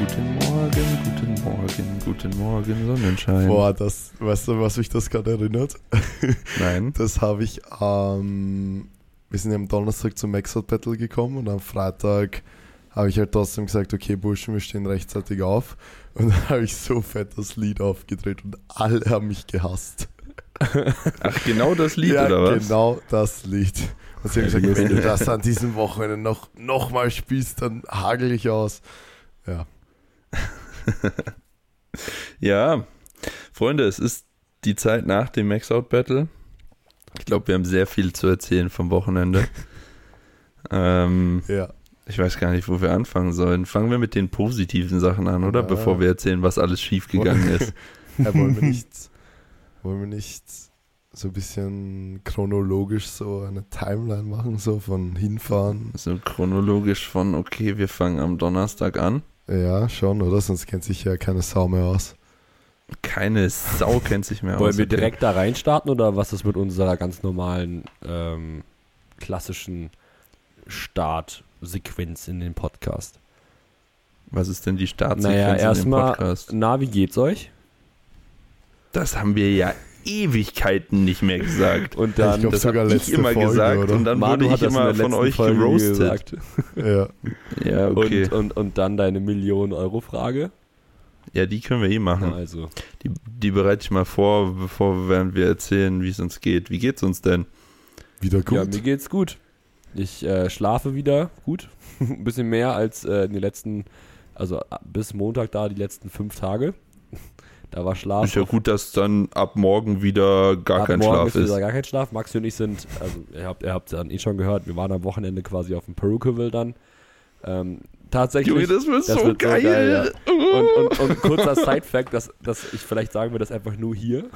Guten Morgen, guten Morgen, guten Morgen, Sonnenschein. Boah, das, weißt du, was mich das gerade erinnert? Nein. Das habe ich am, wir sind ja am Donnerstag zum Maxout Battle gekommen und am Freitag habe ich halt trotzdem gesagt, okay, Burschen, wir stehen rechtzeitig auf. Und dann habe ich so fett das Lied aufgedreht und alle haben mich gehasst. Ach, genau das Lied, ja, oder was? genau das Lied. Und sie haben gesagt, wenn du das an diesem Wochenende noch, noch mal spielst, dann hagel ich aus. Ja. Ja, Freunde, es ist die Zeit nach dem Max-Out Battle. Ich glaube, wir haben sehr viel zu erzählen vom Wochenende. ähm, Ja. ich weiß gar nicht, wo wir anfangen sollen. Fangen wir mit den positiven Sachen an, oder? Ja. Bevor wir erzählen, was alles schiefgegangen ist. Ja, wollen wir nicht, wollen wir nicht so ein bisschen chronologisch so eine Timeline machen, so von hinfahren? So chronologisch von, okay, wir fangen am Donnerstag an. Ja, schon, oder? Sonst kennt sich ja keine Sau mehr aus. Keine Sau kennt sich mehr Wollen aus. wir okay. direkt da reinstarten oder was ist mit unserer ganz normalen, ähm, klassischen Startsequenz in den Podcast? Was ist denn die Startsequenz Naja, in dem erstmal, Podcast? na, wie geht's euch? Das haben wir ja Ewigkeiten nicht mehr gesagt. Und ich dann, glaub, das sogar habe ich letzte immer Folge, gesagt oder? und dann Manu wurde ich immer von euch Folge geroastet. Ja. Ja, okay. Und, und, und dann deine Millionen-Euro-Frage. ja, die können wir eh machen. Also, Die, die bereite ich mal vor, bevor während wir erzählen, wie es uns geht. Wie geht's uns denn? Wieder gut. ja, mir geht's gut. Ich äh, schlafe wieder gut. Ein bisschen mehr als äh, in den letzten, also äh, bis Montag da die letzten fünf Tage. Da war Schlaf. Ist ja gut, dass dann ab morgen wieder gar Ab kein morgen Schlaf ist. ist. wieder gar kein Schlaf. Maxi und ich sind, also ihr habt ihr habt dann eh schon gehört, wir waren am Wochenende quasi auf dem Perukaville dann. Ähm, tatsächlich. Junge, das wird das so wird so geil. geil, und, und, und kurzer Side-Fact, dass, dass ich vielleicht sagen wir das einfach nur hier.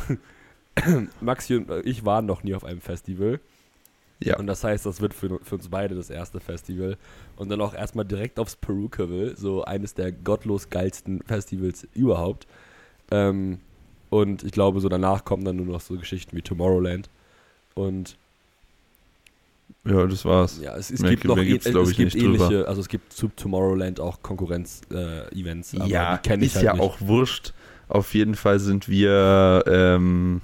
Maxi und ich waren noch nie auf einem Festival. Ja. Und das heißt, das wird für, für uns beide das erste Festival. Und dann auch erstmal direkt aufs Perukaville, so eines der gottlos geilsten Festivals überhaupt. Ähm, und ich glaube, so danach kommen dann nur noch so Geschichten wie Tomorrowland. Und ja, das war's. ja, es, es Mehr gibt noch mehr gibt's, glaub es ich, gibt nicht drüber. ähnliche, also es gibt zu Tomorrowland auch Konkurrenz-Events. aber Ja, die kenne ich ist halt ja nicht. auch wurscht. Auf jeden Fall sind wir ähm,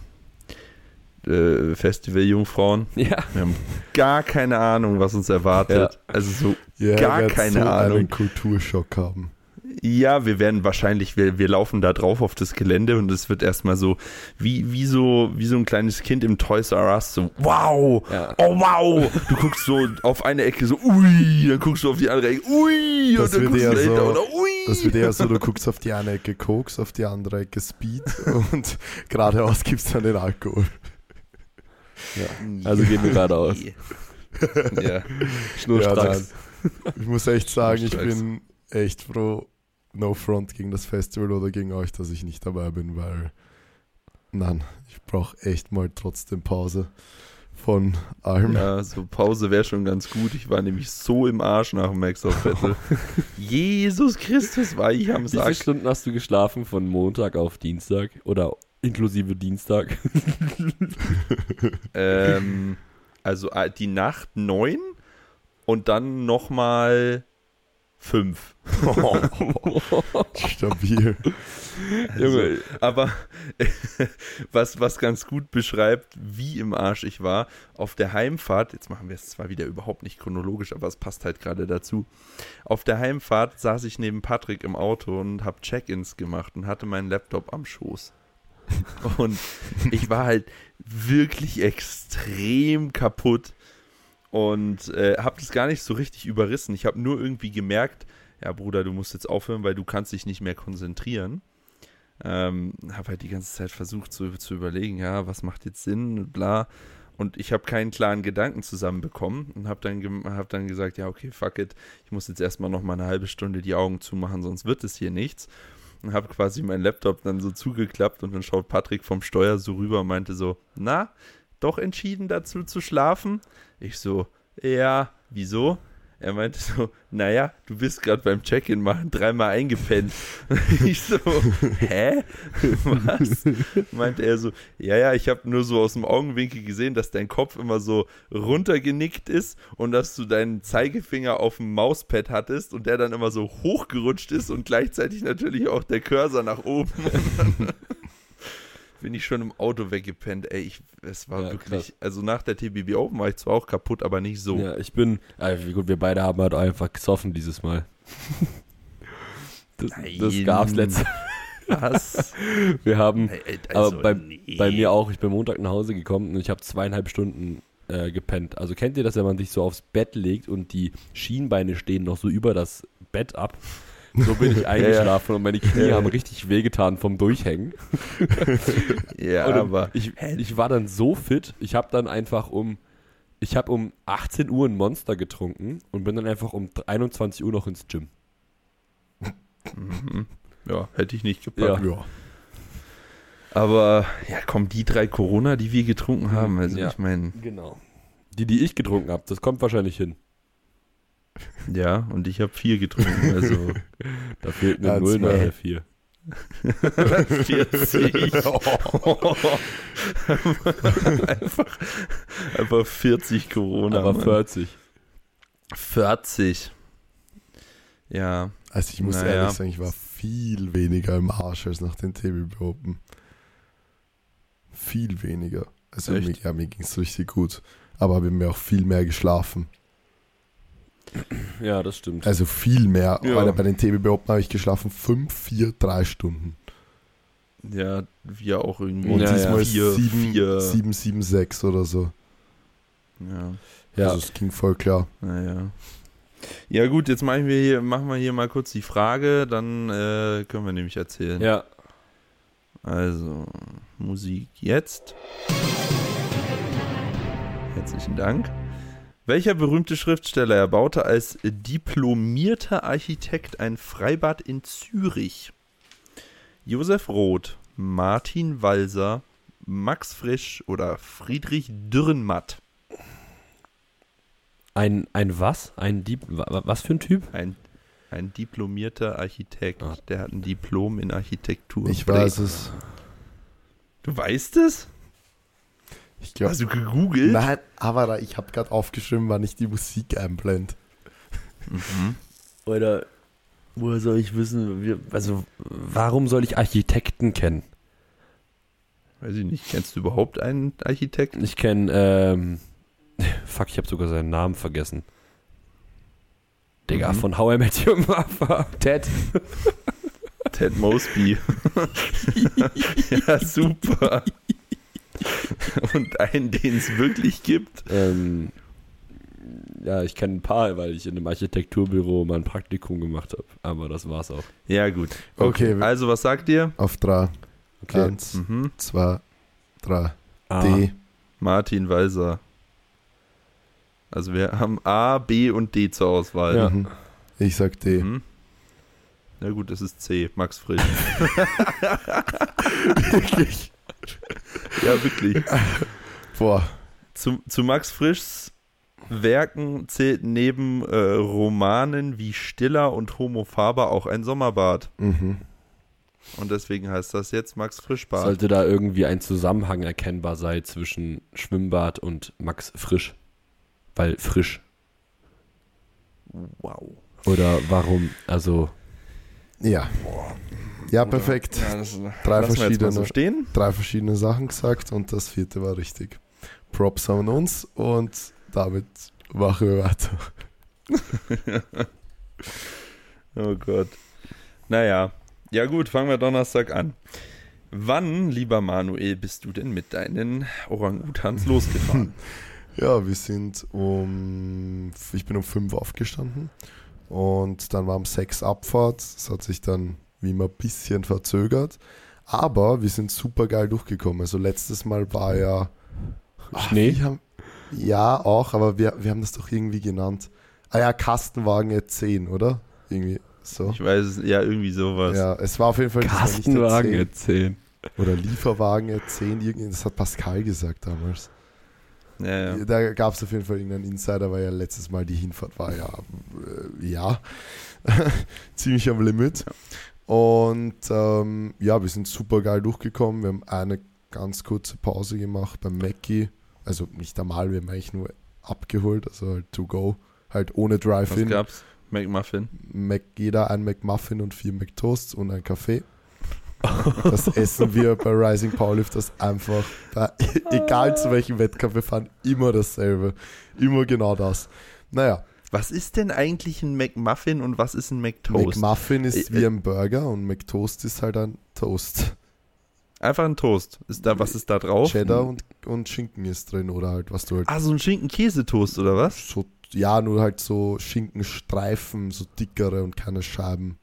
äh, Festival-Jungfrauen. Ja, Wir haben gar keine Ahnung, was uns erwartet. Also so, ja, gar keine so Ahnung. einen Kulturschock haben. Ja, wir werden wahrscheinlich, wir, wir laufen da drauf auf das Gelände und es wird erstmal so, wie, wie so, wie so ein kleines Kind im Toys R Us, so, wow, ja. oh wow. Du guckst so auf eine Ecke so, ui, dann guckst du auf die andere Ecke, ui, Das und dann wird guckst du dahinter so- oder ui. Das wird eher so, du guckst auf die eine Ecke Koks, auf die andere Ecke Speed und geradeaus gibt's dann den Alkohol. Also gehen wir geradeaus. ja. Schnurstracks. nein. Ich muss echt sagen, ich bin echt froh, no front gegen das Festival oder gegen euch, dass ich nicht dabei bin, weil nein, ich brauche echt mal trotzdem Pause von allem. Ja, so Pause wäre schon ganz gut. Ich war nämlich so im Arsch nach dem Max of Battle. Jesus Christus, war ich am Wie viele Sack. Stunden hast du geschlafen von Montag auf Dienstag? Oder inklusive Dienstag? Ähm, also äh, die Nacht neun und dann nochmal fünf. Stabil. Also, Junge. aber was, was ganz gut beschreibt, wie im Arsch ich war, auf der Heimfahrt, jetzt machen wir es zwar wieder überhaupt nicht chronologisch, aber es passt halt gerade dazu. Auf der Heimfahrt saß ich neben Patrick im Auto und habe Check-ins gemacht und hatte meinen Laptop am Schoß. Und ich war halt wirklich extrem kaputt und äh, habe das gar nicht so richtig überrissen. Ich habe nur irgendwie gemerkt, ja Bruder, du musst jetzt aufhören, weil du kannst dich nicht mehr konzentrieren. Ähm, habe halt die ganze Zeit versucht zu, zu überlegen, ja, was macht jetzt Sinn, und bla. Und ich habe keinen klaren Gedanken zusammenbekommen und habe dann, hab dann gesagt, ja, okay, fuck it, ich muss jetzt erstmal noch mal eine halbe Stunde die Augen zumachen, sonst wird es hier nichts. Und habe quasi meinen Laptop dann so zugeklappt und dann schaut Patrick vom Steuer so rüber und meinte so, na, doch entschieden dazu zu schlafen? Ich so, ja, wieso? Er meinte so, naja, du bist gerade beim Check-in machen dreimal eingepennt. ich so, hä? Was? Meinte er so, ja, ja, ich habe nur so aus dem Augenwinkel gesehen, dass dein Kopf immer so runtergenickt ist und dass du deinen Zeigefinger auf dem Mauspad hattest und der dann immer so hochgerutscht ist und gleichzeitig natürlich auch der Cursor nach oben. bin ich schon im Auto weggepennt. Ey, ich, es war Ja, wirklich, krass. also nach der TBB Open war ich zwar auch kaputt, aber nicht so. Ja, ich bin, wie gut, wir beide haben halt einfach gesoffen dieses Mal. Das, das Nein. gab's letztes Was? Wir haben, ey, aber also, bei, nee. bei mir auch, ich bin Montag nach Hause gekommen und ich habe zweieinhalb Stunden äh, gepennt. Also kennt ihr das, wenn man sich so aufs Bett legt und die Schienbeine stehen noch so über das Bett ab? So bin ich eingeschlafen und meine Knie Ja. haben richtig wehgetan vom Durchhängen. Ja, Und aber ich, ich war dann so fit, ich habe dann einfach um, ich habe um 18 Uhr ein Monster getrunken und bin dann einfach um 21 Uhr noch ins Gym. mhm. ja, hätte ich nicht gepackt. Ja. Ja. Aber ja, komm, die drei Corona, die wir getrunken haben, also Ja. ich meine, Genau. Die, die ich getrunken habe, das kommt wahrscheinlich hin. Ja, und ich habe vier getrunken, also Da fehlt eine Ja, Null nach der 4. 40. einfach, einfach 40 Corona. Aber Mann. 40. 40. Ja, Also ich muss Naja. ehrlich sagen, ich war viel weniger im Arsch als nach den TBB Open. Viel weniger. Also Echt? mir, ja, mir ging es richtig gut. Aber habe mir auch viel mehr geschlafen. Ja, das stimmt. Also viel mehr. Ja. Alter, bei den TBB Open habe ich geschlafen 5, 4, 3 Stunden. ja, wir auch irgendwie. Und Ja, diesmal ja. Vier, 7, vier. 7, 7, 6 oder so. Ja, ja, Also es ging voll klar. naja. Ja gut, jetzt machen wir hier, machen wir hier mal kurz die Frage, dann äh, können wir nämlich erzählen. ja. Also, Musik jetzt. Herzlichen Dank. Welcher berühmte Schriftsteller erbaute als diplomierter Architekt ein Freibad in Zürich? Josef Roth, Martin Walser, Max Frisch oder Friedrich Dürrenmatt? Ein, ein was? Ein Dieb, wa- wa- was für ein Typ? Ein, ein diplomierter Architekt. Ah. Der hat ein Diplom in Architektur. Ich weiß es. Du weißt es? Ich glaube. Hast du gegoogelt? Nein, aber ich habe gerade aufgeschrieben, wann ich die Musik einblende. Mhm. Oder woher soll ich wissen, wie, also warum soll ich Architekten kennen? Weiß ich nicht. Kennst du überhaupt einen Architekten? Ich kenne, ähm, fuck, ich habe sogar seinen Namen vergessen. Digga, Mhm. von How I Met Your Mother. Ted. Ted Mosby. ja, super. Und einen, den es wirklich gibt. Ähm, ja, ich kenne ein paar, weil ich in einem Architekturbüro mal ein Praktikum gemacht habe. Aber das war's auch. Ja, gut. Okay. Also, was sagt ihr? Auf 3. Okay. Eins, Mhm. zwei, drei. Ah, D. Martin Walser. Also, wir haben A, B und D zur Auswahl. Ja. Mhm. Ich sag D. Mhm. Na gut, das ist C. Max Frisch. Wirklich? ja, wirklich. Boah. Zu, zu Max Frischs Werken zählt neben äh, Romanen wie Stiller und Homo Faber auch ein Sommerbad. Mhm. Und deswegen heißt das jetzt Max Frischbad. Sollte da irgendwie ein Zusammenhang erkennbar sein zwischen Schwimmbad und Max Frisch? Weil frisch. wow. Oder warum? Also, Ja. Ja, perfekt. Ja, das, Drei verschiedene. so. Drei verschiedene Sachen gesagt und das vierte war richtig. Props an uns und damit machen wir weiter. Oh Gott. Naja. Ja gut, fangen wir Donnerstag an. Wann, lieber Manuel, bist du denn mit deinen Orang-Utans losgefahren? Ja, wir sind um, ich bin um fünf aufgestanden und dann war um sechs Abfahrt. Es hat sich dann wie immer ein bisschen verzögert, aber wir sind super geil durchgekommen. Also letztes Mal war ja Schnee? wir haben, ja, auch, aber wir, wir haben das doch irgendwie genannt. Ah ja, Kastenwagen E10, oder? Irgendwie so. Ich weiß es, ja, irgendwie sowas. Ja, es war auf jeden Fall Kastenwagen 10. erzählen. Oder Lieferwagen E10, irgendwie, das hat Pascal gesagt damals. Ja, ja. Da gab es auf jeden Fall irgendeinen Insider, weil ja letztes Mal die Hinfahrt war ja, äh, ja, ziemlich am Limit. Und ähm, ja, wir sind super geil durchgekommen. Wir haben eine ganz kurze Pause gemacht beim Mackie. Also nicht einmal, wir haben eigentlich nur abgeholt, also halt to go. Halt ohne Was Drive-In. gab's? McMuffin. Mac, jeder ein McMuffin und vier McToasts und ein Kaffee. Das essen wir bei Rising Powerlifters einfach, bei, egal zu welchem Wettkampf wir fahren, immer dasselbe. Immer genau das. Naja, Was ist denn eigentlich ein McMuffin und was ist ein McToast? McMuffin ist Äh, wie äh, ein Burger und McToast ist halt ein Toast. Einfach ein Toast. Ist da, was ist da drauf? Cheddar und, und Schinken ist drin oder halt, was du halt Ah, so ein Schinken-Käsetoast oder was? so, ja, nur halt so Schinkenstreifen, so dickere und keine Scheiben.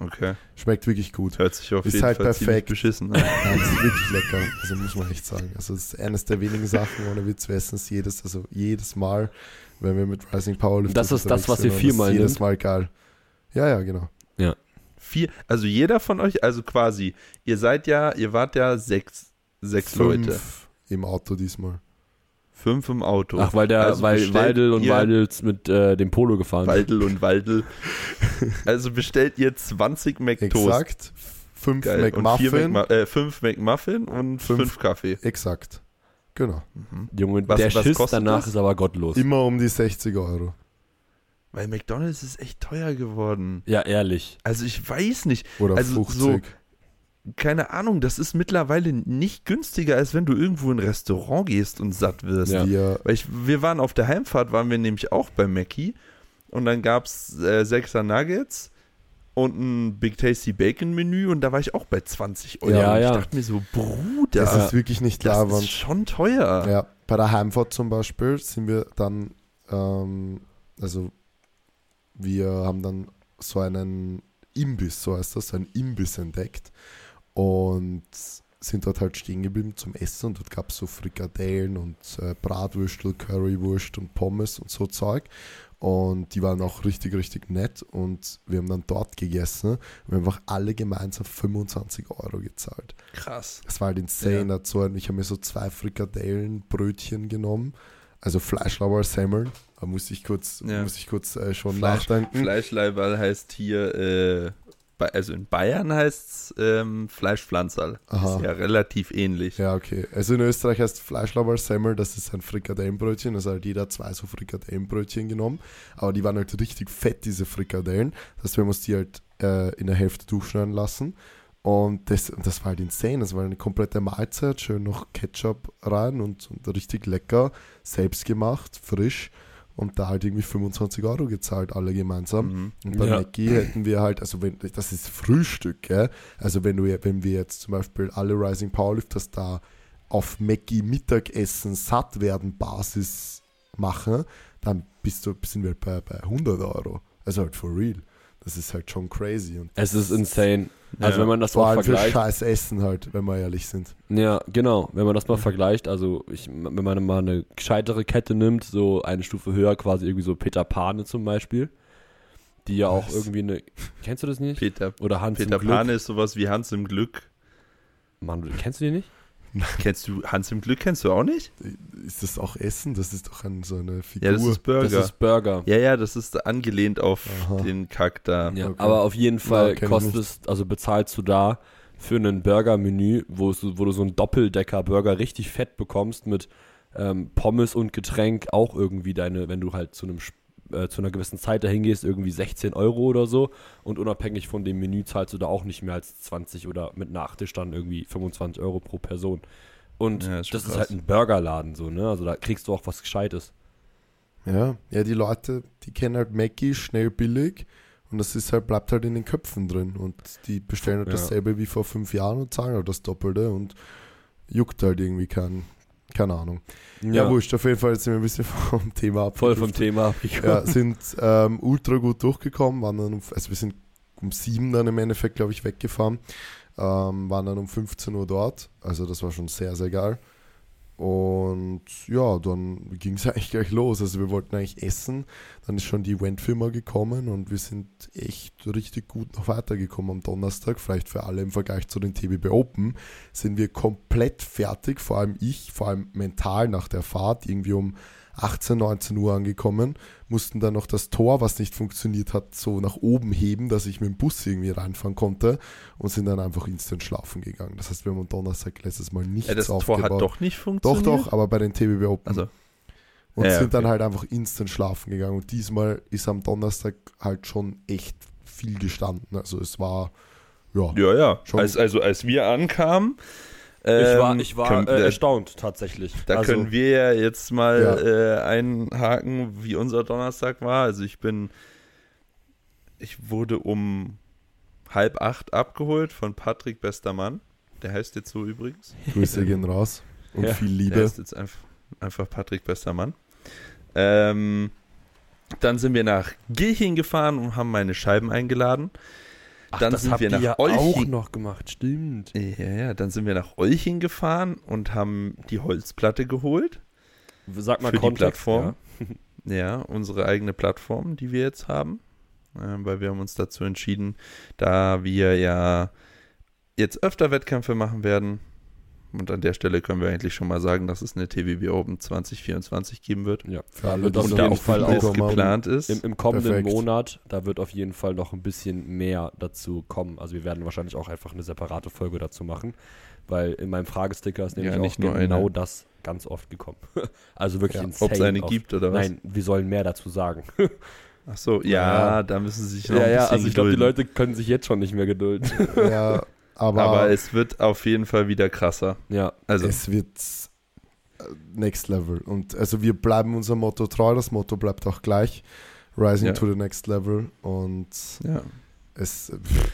Okay. Schmeckt wirklich gut. Hört sich auf Ist jeden halt Fall perfekt. beschissen an. Nein, ist wirklich lecker. Also muss man echt sagen. Also es ist eines der wenigen Sachen, ohne Witz, wir essen es jedes, also jedes Mal, wenn wir mit Rising Powerlifting Das ist das, was ihr viermal ist jedes? Mal geil. Ja, ja, genau. Vier, also jeder von euch, also quasi, ihr seid ja, ihr wart ja sechs, sechs Leute. Fünf im Auto diesmal. Fünf im Auto. Ach, weil der, Also weil Weidel und Weidels mit äh, dem Polo gefahren sind. Waldel und Waldel. Also bestellt ihr 20 McToast. Exakt. Fünf Geil. Und vier McMuffin. McMu äh, fünf McMuffin und Fünf- fünf, Kaffee. Exakt. Genau. Mhm. Junge, Was- der was Schiss kostet danach das? ist aber gottlos. Immer um die 60 Euro. Weil McDonalds ist echt teuer geworden. Ja, ehrlich. Also ich weiß nicht. Oder Also 50. so- Keine Ahnung, das ist mittlerweile nicht günstiger, als wenn du irgendwo in ein Restaurant gehst und satt wirst. Ja. Wir, Weil ich, wir waren auf der Heimfahrt, waren wir nämlich auch bei Mackie und dann gab es äh, Sechser Nuggets und ein Big Tasty Bacon Menü und da war ich auch bei 20 Euro. Ja, und ich ja. dachte mir so, Bruder, das das, ist wirklich nicht ist labernd. schon teuer. Ja, bei der Heimfahrt zum Beispiel sind wir dann, ähm, also wir haben dann so einen Imbiss, so heißt das, so einen Imbiss entdeckt und sind dort halt stehen geblieben zum Essen und dort gab es so Frikadellen und äh, Bratwürstel, Currywurst und Pommes und so Zeug und die waren auch richtig, richtig nett und wir haben dann dort gegessen und wir haben einfach alle gemeinsam 25 Euro gezahlt. Krass. Es war halt insane. dazu. Ich habe mir so zwei Frikadellenbrötchen genommen. Also Fleischlauer Semmeln. Da musste ich kurz, Ja. muss ich kurz äh, schon Fleisch- nachdenken. Fleischleiberl heißt hier, äh, also in Bayern heißt es ähm, Fleischpflanzerl. Ist ja relativ ähnlich. Ja, okay. Also in Österreich heißt Fleischlauer Semmel, das ist ein Frikadellenbrötchen. Also halt jeder hat zwei so Frikadellenbrötchen genommen. Aber die waren halt richtig fett, diese Frikadellen. Das heißt, wir mussten die halt äh, in der Hälfte durchschneiden lassen. Und das, das war halt insane. Das war eine komplette Mahlzeit. Schön noch Ketchup rein und, und richtig lecker. Selbst gemacht, frisch. Und da halt irgendwie 25 Euro gezahlt, alle gemeinsam. Mhm. Und bei Ja. Mackie hätten wir halt, also wenn, das ist Frühstück, gell? Also wenn du wenn wir jetzt zum Beispiel alle Rising Powerlifters da auf Mackie Mittagessen satt werden Basis machen, dann bist du, sind wir bei, bei 100 Euro. Also halt for real. Das ist halt schon crazy. Und Es ist insane. Also Ja. wenn man das vor mal allem für vergleicht. scheiß Essen halt, wenn wir ehrlich sind. Ja, genau. Wenn man das mal vergleicht, also ich, wenn man mal eine gescheitere Kette nimmt, so eine Stufe höher, quasi irgendwie so Peter Pane zum Beispiel, die ja auch Was? irgendwie eine. Kennst du das nicht? Peter, Oder Hans Peter im Glück. Pane ist sowas wie Hans im Glück. Mann, kennst du die nicht? Kennst du Hans im Glück? Kennst du auch nicht? Ist das auch Essen? Das ist doch ein, so eine Figur. Ja, das ist Burger. Das ist Burger. ja, ja, das ist angelehnt auf Aha. den Kack da. Ja, Okay. aber auf jeden Fall Ja, kostest, also bezahlst du da für ein Burger-Menü, wo, wo du so einen Doppeldecker-Burger richtig fett bekommst mit ähm, Pommes und Getränk auch irgendwie deine, wenn du halt zu einem Sp- äh, zu einer gewissen Zeit dahin gehst, irgendwie 16 Euro oder so und unabhängig von dem Menü zahlst du da auch nicht mehr als 20 oder mit Nachtisch dann irgendwie 25 Euro pro Person. Und Ja, ist das ist krass. halt ein Burgerladen so, ne? Also da kriegst du auch was Gescheites. Ja, ja, die Leute, die kennen halt Mackie schnell billig und das ist halt, bleibt halt in den Köpfen drin und die bestellen halt Ja. dasselbe wie vor fünf Jahren und zahlen halt das Doppelte und juckt halt irgendwie kein, keine Ahnung. Ja, wurscht, auf jeden Fall sind wir ein bisschen vom Thema ab. Voll vom Thema abgekommen. Ja, sind ähm, ultra gut durchgekommen, waren dann, um, also wir sind um sieben dann im Endeffekt, glaube ich, weggefahren, ähm, waren dann um 15 Uhr dort, also das war schon sehr, sehr geil. Und ja, dann ging es eigentlich gleich los. Also wir wollten eigentlich essen. Dann ist schon die Eventfirma gekommen und wir sind echt richtig gut noch weitergekommen am Donnerstag. Vielleicht für alle im Vergleich zu den TBB Open sind wir komplett fertig. Vor allem ich, vor allem mental nach der Fahrt, irgendwie um 18, 19 Uhr angekommen, mussten dann noch das Tor, was nicht funktioniert hat, so nach oben heben, dass ich mit dem Bus irgendwie reinfahren konnte und sind dann einfach instant schlafen gegangen. Das heißt, wir haben am Donnerstag letztes Mal nichts Ja, das aufgebaut. Tor hat doch nicht Doch, funktioniert. doch, aber bei den TBB Open. Also, und Ja, sind dann okay. halt einfach instant schlafen gegangen. Und diesmal ist am Donnerstag halt schon echt viel gestanden. Also es war, ja, ja, ja. Schon- Als, also als wir ankamen, Ich war, ähm, ich war können- äh, erstaunt tatsächlich. Da also, können wir ja jetzt mal Ja. äh, einhaken, wie unser Donnerstag war. Also ich bin, ich wurde um halb acht abgeholt von Patrick Bestermann. Der heißt jetzt so übrigens. Grüße gehen raus. Und Ja, viel Der Liebe. heißt jetzt einfach, einfach Patrick Bestermann. Ähm, dann sind wir nach Gilching gefahren und haben meine Scheiben eingeladen. Ach, dann das sind wir nach ja Olching- auch noch gemacht, stimmt. Ja, ja, dann sind wir nach Olching gefahren und haben die Holzplatte geholt. Sag mal Für die Kontext. Plattform. Ja, unsere eigene Plattform, die wir jetzt haben. Ähm, weil wir haben uns dazu entschieden, da wir ja jetzt öfter Wettkämpfe machen werden. Und an der Stelle können wir eigentlich schon mal sagen, dass es eine TWB Open 2024 geben wird. Ja, Für alle, die auf Und da nicht Fall auch mitbekommen haben. geplant ist. im, im kommenden Perfekt. Monat, da wird auf jeden Fall noch ein bisschen mehr dazu kommen. Also wir werden wahrscheinlich auch einfach eine separate Folge dazu machen, weil in meinem Fragesticker ist nämlich Ja, nicht auch nur genau eine. das ganz oft gekommen. also wirklich Ja, insane Ob es eine oft. gibt oder was? Nein, wir sollen mehr dazu sagen. Ach so, ja, Ja. da müssen sie sich noch ja, ein ja, bisschen also ich glaube, die. Leute können sich jetzt schon nicht mehr gedulden. Ja, aber, Aber es wird auf jeden Fall wieder krasser. ja, Also, es wird äh, next level. Und also wir bleiben unserem Motto treu. Das Motto bleibt auch gleich. Rising Ja. to the next level. Und ja. es, pff,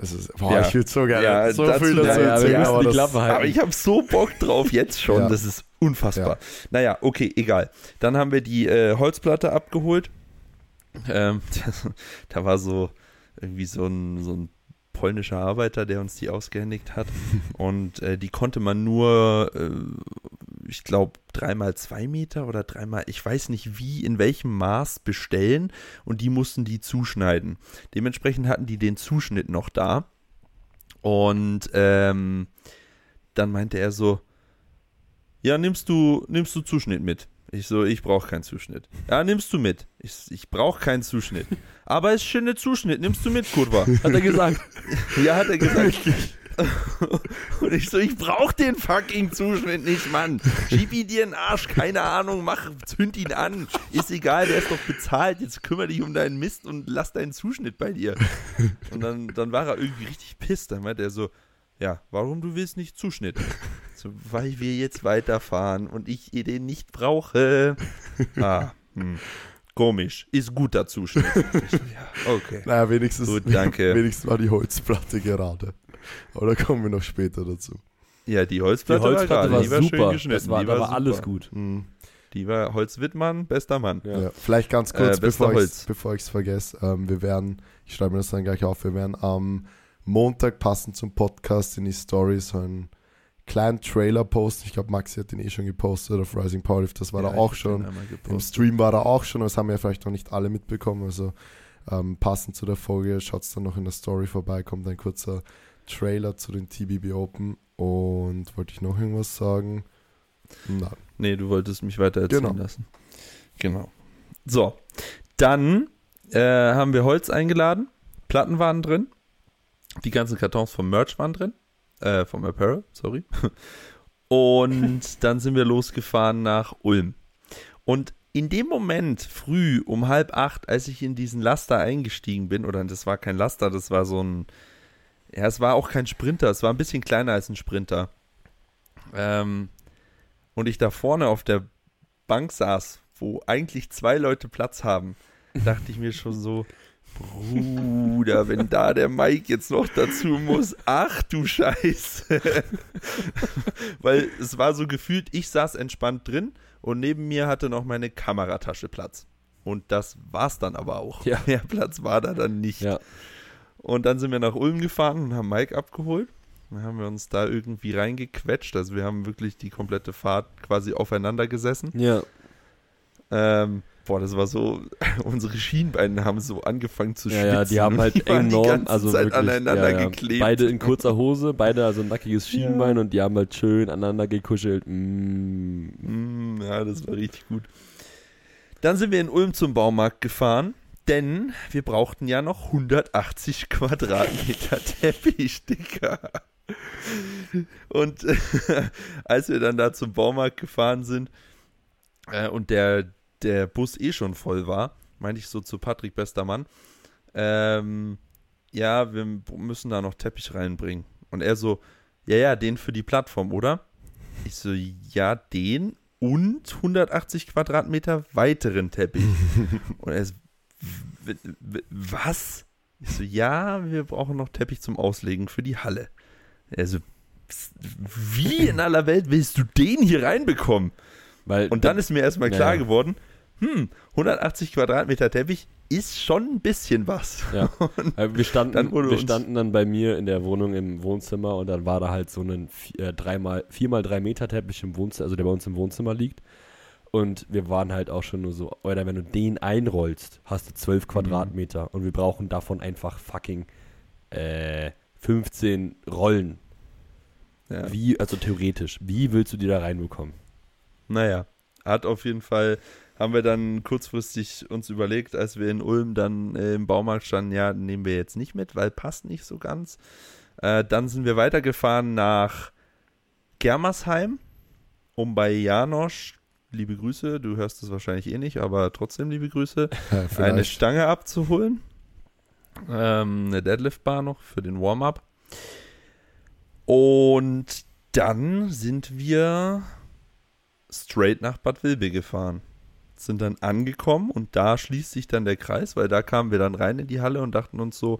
es ist, boah, Ja. ich würde so gerne Ja, so dazu- viel dazu ja, ja, wir erzählen. müssen aber das-. Aber ich habe so Bock drauf jetzt schon. Ja. Das ist unfassbar. Naja, okay, egal. Dann haben wir die äh, Holzplatte abgeholt. Ähm, da war so irgendwie so ein, so ein polnischer Arbeiter, der uns die ausgehändigt hat. Und äh, die konnte man nur, äh, ich glaube, dreimal zwei Meter oder dreimal, ich weiß nicht wie, in welchem Maß bestellen. Und die mussten die zuschneiden. Dementsprechend hatten die den Zuschnitt noch da. Und ähm, dann meinte er so, ja, nimmst du, nimmst du Zuschnitt mit? Ich so, ich brauche keinen Zuschnitt. Ja, nimmst du mit. Ich, ich brauche keinen Zuschnitt. Aber es ist schöne Zuschnitt, nimmst du mit, Kurva. hat er gesagt. Ja, hat er gesagt. Und ich so, ich brauch den fucking Zuschnitt nicht, Mann. Schieb ihn dir in den Arsch, keine Ahnung, mach, zünd ihn an. Ist egal, der ist doch bezahlt. Jetzt kümmere dich um deinen Mist und lass deinen Zuschnitt bei dir. Und dann, dann war er irgendwie richtig pisst. Dann meinte er so, ja, warum du willst nicht Zuschnitt? So, weil wir jetzt weiterfahren und ich den nicht brauche. Ah, hm. Komisch. Ist guter Zuschnitt. Ja, okay. Naja, wenigstens, Gut, danke. wenigstens war die Holzplatte gerade. Aber da kommen wir noch später dazu. Ja, die Die Holzplatte, Holzplatte war, war, die war super. schön geschnitten. Das war, die da war super. alles gut. Mhm. Die war Holz-Wittmann, bester Mann. Ja. Ja. Vielleicht ganz kurz, Äh, bevor Holz. ich bevor ich es vergesse. Ähm, wir werden, ich schreibe mir das dann gleich auf, wir werden am Montag passend zum Podcast in die Stories so einen kleinen Trailer posten. Ich glaube, Maxi hat den eh schon gepostet auf Rising Powerlift. Das war Ja, da auch schon. Im. Stream war er auch schon, aber das haben ja vielleicht noch nicht alle mitbekommen. Also ähm, passend zu der Folge, schaut dann noch in der Story vorbei, kommt ein kurzer Trailer zu den TBB Open. Und wollte ich noch irgendwas sagen? Nein. Nee, du wolltest mich weiter erzählen Genau. lassen. Genau. So, dann äh, haben wir Holz eingeladen. Platten waren drin. Die ganzen Kartons vom Merch waren drin. Äh, vom Apparel, sorry. Und dann sind wir losgefahren nach Ulm. Und in dem Moment, früh um halb acht, als ich in diesen Laster eingestiegen bin, oder das war kein Laster, das war so ein, ja, es war auch kein Sprinter, es war ein bisschen kleiner als ein Sprinter. Ähm, und ich da vorne auf der Bank saß, wo eigentlich zwei Leute Platz haben, dachte ich mir schon so, Bruder, wenn da der Mike jetzt noch dazu muss, ach du Scheiße. Weil es war so gefühlt, ich saß entspannt drin und neben mir hatte noch meine Kameratasche Platz. Und das war's dann aber auch. Ja. Mehr Platz war da dann nicht. Ja. Und dann sind wir nach Ulm gefahren und haben Mike abgeholt. Dann haben wir uns da irgendwie reingequetscht. Also wir haben wirklich die komplette Fahrt quasi aufeinander gesessen. Ja. Ähm, boah, das war so, unsere Schienbeine haben so angefangen zu Ja, schwitzen. ja, die haben halt die waren die enorm, ganze also Zeit wirklich, aneinander ja, ja. geklebt. Beide in kurzer Hose, beide also ein nackiges Ja. Schienbein und die haben halt schön aneinander gekuschelt. Mm. Mm, ja, das war richtig gut. Dann sind wir in Ulm zum Baumarkt gefahren, denn wir brauchten ja noch 180 Quadratmeter Teppich, Digga. Und äh, als wir dann da zum Baumarkt gefahren sind äh, und der, der Bus eh schon voll war, meinte ich so zu Patrick, bester Mann, ähm, ja, wir müssen da noch Teppich reinbringen. Und er so, ja, ja, den für die Plattform, oder? Ich so, ja, den und 180 Quadratmeter weiteren Teppich. und er so, was? Ich so, ja, wir brauchen noch Teppich zum Auslegen für die Halle. Er so, wie in aller Welt willst du den hier reinbekommen? Weil Und dann ist mir erstmal klar ja. geworden, hm, 180 Quadratmeter Teppich ist schon ein bisschen was. Ja. Äh, wir, standen, Dann wir standen dann bei mir in der Wohnung im Wohnzimmer und dann war da halt so ein vi- äh, Meter Teppich im Wohnzimmer, also der bei uns im Wohnzimmer liegt. Und wir waren halt auch schon nur so, oder wenn du den einrollst, hast du Mhm. 12 Quadratmeter und wir brauchen davon einfach fucking äh, 15 Rollen. Ja. Wie, also theoretisch, wie willst du die da reinbekommen? Naja, hat auf jeden Fall, haben wir dann kurzfristig uns überlegt, als wir in Ulm dann äh, im Baumarkt standen, ja, nehmen wir jetzt nicht mit, weil passt nicht so ganz. Äh, dann sind wir weitergefahren nach Germersheim, um bei Janosch, liebe Grüße, du hörst es wahrscheinlich eh nicht, aber trotzdem liebe Grüße, Ja, eine. Stange abzuholen. Ähm, eine Deadlift-Bar noch für den Warm-up. Und dann sind wir straight nach Bad Wilbe gefahren. Sind dann angekommen und da schließt sich dann der Kreis, weil da kamen wir dann rein in die Halle und dachten uns so,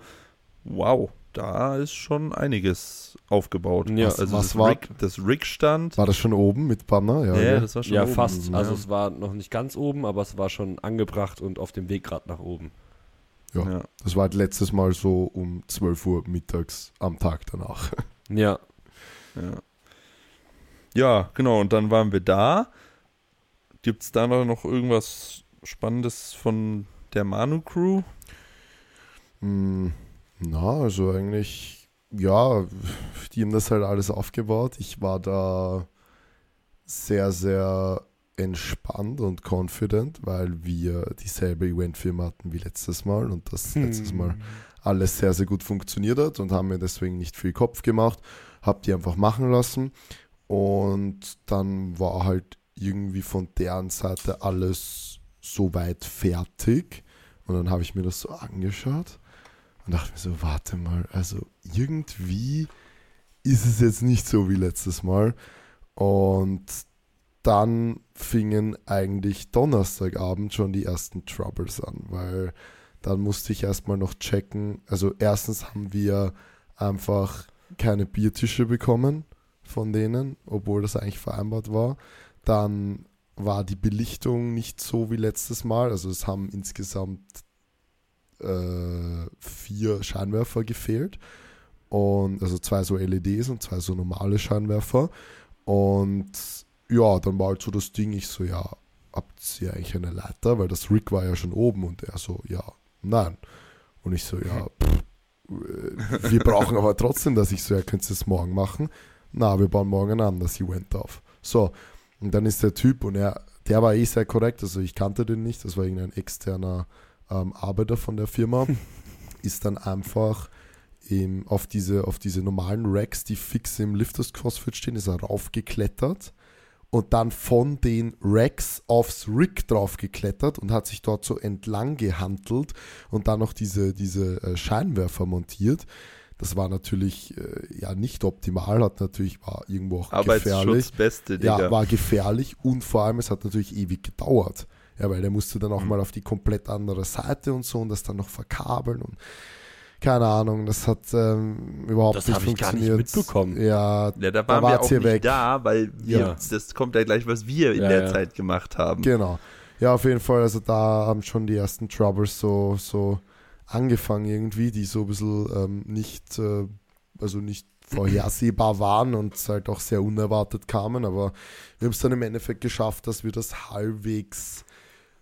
wow, da ist schon einiges aufgebaut. Ja, also was das, war- Rig, das Rig stand. War das schon oben mit Banner? Ja, Ja, ja. das war schon ja, oben. fast. ja. Also es war noch nicht ganz oben, aber es war schon angebracht und auf dem Weg gerade nach oben. Ja. Ja. das war halt letztes Mal so um 12 Uhr mittags am Tag danach. Ja, Ja. ja, genau. Und dann waren wir da. Gibt es da noch irgendwas Spannendes von der Manu-Crew? Hm, na, also eigentlich, ja, die haben das halt alles aufgebaut. Ich war da sehr, sehr entspannt und confident, weil wir dieselbe Eventfirma hatten wie letztes Mal und das letztes Mal alles sehr, sehr gut funktioniert hat und haben mir deswegen nicht viel Kopf gemacht, habe die einfach machen lassen und dann war halt irgendwie von deren Seite alles soweit fertig und dann habe ich mir das so angeschaut und dachte mir so, warte mal, also irgendwie ist es jetzt nicht so wie letztes Mal und dann fingen eigentlich Donnerstagabend schon die ersten Troubles an, weil dann musste ich erstmal noch checken. Also erstens haben wir einfach keine Biertische bekommen von denen, obwohl das eigentlich vereinbart war. Dann war die Belichtung nicht so wie letztes Mal. Also es haben insgesamt äh, vier Scheinwerfer gefehlt. Und also zwei so LEDs und zwei so normale Scheinwerfer. Und ja, dann war halt so das Ding, ich so, ja, habt ihr eigentlich eine Leiter? Weil das Rick war ja schon oben und er so, ja, nein. Und ich so, ja, pff, äh, wir brauchen aber trotzdem, dass ich so, ja, könnt ihr es morgen machen? Na, wir bauen morgen an, das Event auf. So, und dann ist der Typ und er, der war eh sehr korrekt, also ich kannte den nicht, das war irgendein externer ähm, Arbeiter von der Firma, ist dann einfach im, auf, diese, auf diese normalen Racks, die fix im Lifters CrossFit stehen, ist er raufgeklettert und dann von den Racks aufs Rig draufgeklettert und hat sich dort so entlang gehantelt und dann noch diese, diese äh, Scheinwerfer montiert. Das war natürlich äh, ja nicht optimal, hat natürlich war irgendwo auch gefährlich. Beste, Digga. Ja, war gefährlich und vor allem, es hat natürlich ewig gedauert. Ja, weil der musste dann auch Mhm. mal auf die komplett andere Seite und so und das dann noch verkabeln und keine Ahnung, das hat ähm, überhaupt Das nicht hab ich gar nicht funktioniert. mitbekommen. Ja, ja, da da waren wir war's auch hier nicht weg. da, weil wir, Ja. das kommt ja gleich, was wir in Ja, der ja. Zeit gemacht haben. genau. Ja, auf jeden Fall, also da haben schon die ersten Troubles so, so angefangen irgendwie, die so ein bisschen ähm, nicht, äh, also nicht vorhersehbar waren und halt auch sehr unerwartet kamen. Aber wir haben es dann im Endeffekt geschafft, dass wir das halbwegs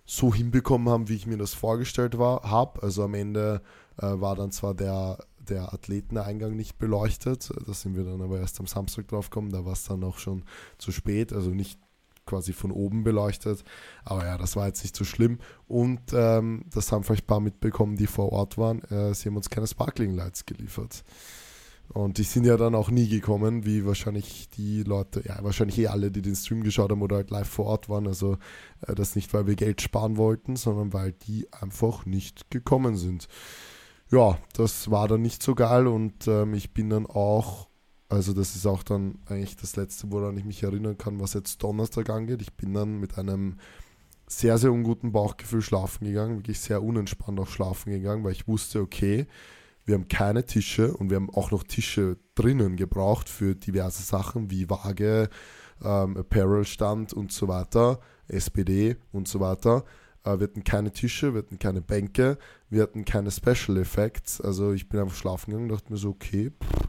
so hinbekommen haben, wie ich mir das vorgestellt habe. Also am Ende äh, war dann zwar der, der Athleteneingang nicht beleuchtet, da sind wir dann aber erst am Samstag drauf gekommen, da war es dann auch schon zu spät, also nicht quasi von oben beleuchtet. Aber ja, das war jetzt nicht so schlimm. Und ähm, das haben vielleicht ein paar mitbekommen, die vor Ort waren. Äh, sie haben uns keine Sparkling Lights geliefert. Und die sind ja dann auch nie gekommen, wie wahrscheinlich die Leute, ja, wahrscheinlich eh alle, die den Stream geschaut haben oder halt live vor Ort waren. Also äh, das nicht, weil wir Geld sparen wollten, sondern weil die einfach nicht gekommen sind. Ja, das war dann nicht so geil und ähm, ich bin dann auch, also das ist auch dann eigentlich das Letzte, woran ich mich erinnern kann, was jetzt Donnerstag angeht. Ich bin dann mit einem sehr, sehr unguten Bauchgefühl schlafen gegangen, wirklich sehr unentspannt auch schlafen gegangen, weil ich wusste, okay, wir haben keine Tische und wir haben auch noch Tische drinnen gebraucht für diverse Sachen wie Waage, ähm, Apparel-Stand und so weiter, SPD und so weiter. Äh, wir hatten keine Tische, wir hatten keine Bänke, wir hatten keine Special Effects. Also ich bin einfach schlafen gegangen und dachte mir so, okay, pff,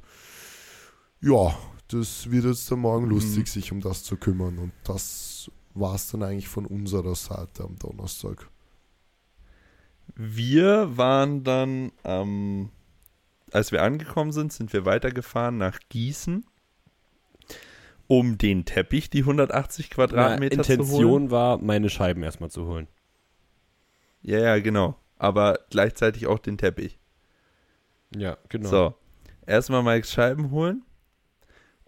ja, das wird jetzt dann morgen mhm. lustig, sich um das zu kümmern. Und das war es dann eigentlich von unserer Seite am Donnerstag. Wir waren dann am als wir angekommen sind, sind wir weitergefahren nach Gießen, um den Teppich, die 180 Quadratmeter Na, Intention zu holen. Intention war, meine Scheiben erstmal zu holen. Ja, ja, genau. Aber gleichzeitig auch den Teppich. Ja, genau. So, erstmal Mikes Scheiben holen.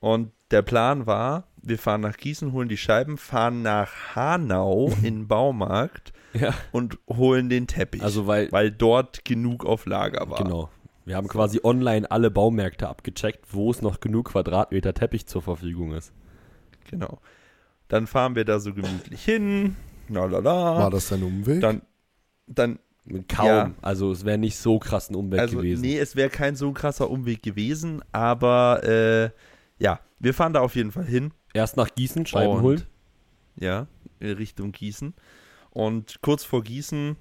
Und der Plan war, wir fahren nach Gießen, holen die Scheiben, fahren nach Hanau in den Baumarkt ja. und holen den Teppich. Also weil, weil dort genug auf Lager war. Genau. Wir haben quasi online alle Baumärkte abgecheckt, wo es noch genug Quadratmeter Teppich zur Verfügung ist. Genau. Dann fahren wir da so gemütlich hin. Lalala. War das ein Umweg? Dann, dann Kaum. Ja. Also es wäre nicht so krass ein Umweg also, gewesen. Nee, es wäre kein so krasser Umweg gewesen, aber äh, ja, wir fahren da auf jeden Fall hin. Erst nach Gießen, Scheiben Und, holen. Ja, in Richtung Gießen. Und kurz vor Gießen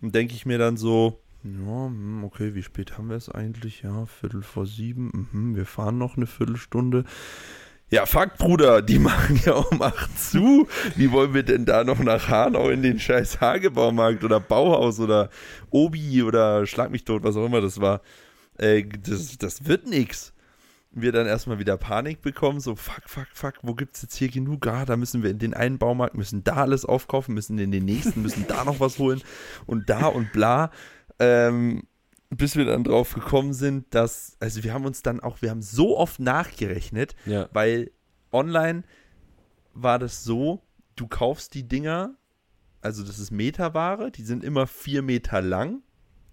denke ich mir dann so, ja, hm, okay, wie spät haben wir es eigentlich? Ja, Viertel vor sieben. Mhm, wir fahren noch eine Viertelstunde. Ja, fuck, Bruder, die machen ja um acht zu. Wie wollen wir denn da noch nach Hanau in den scheiß Hagebaumarkt oder Bauhaus oder Obi oder Schlag mich tot, was auch immer das war? Äh, das, das wird nix. Wir dann erstmal wieder Panik bekommen, so fuck, fuck, fuck, wo gibt's jetzt hier genug? Ah, da müssen wir in den einen Baumarkt, müssen da alles aufkaufen, müssen in den nächsten, müssen da noch was holen und da und bla. Ähm, bis wir dann drauf gekommen sind, dass, also wir haben uns dann auch, wir haben so oft nachgerechnet, ja. weil online war das so, du kaufst die Dinger, also das ist Meterware, die sind immer vier Meter lang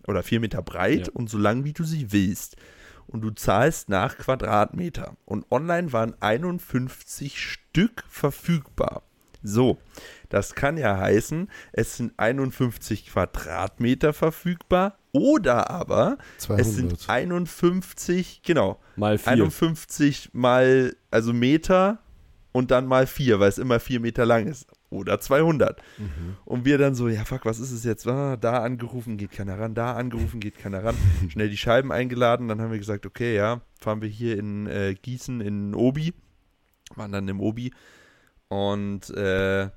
oder vier Meter breit ja. und so lang, wie du sie willst. Und du zahlst nach Quadratmeter. Und online waren 51 Stück verfügbar. So, das kann ja heißen, es sind 51 Quadratmeter verfügbar oder aber 200. es sind 51, genau, mal 4. 51 mal, also Meter und dann mal 4, weil es immer 4 Meter lang ist. Oder 200. Mhm. Und wir dann so, ja fuck, was ist es jetzt? Ah, da angerufen, geht keiner ran, da angerufen, geht keiner ran. Schnell die Scheiben eingeladen, dann haben wir gesagt, okay, ja, fahren wir hier in äh, Gießen in Obi. Waren dann im Obi und äh,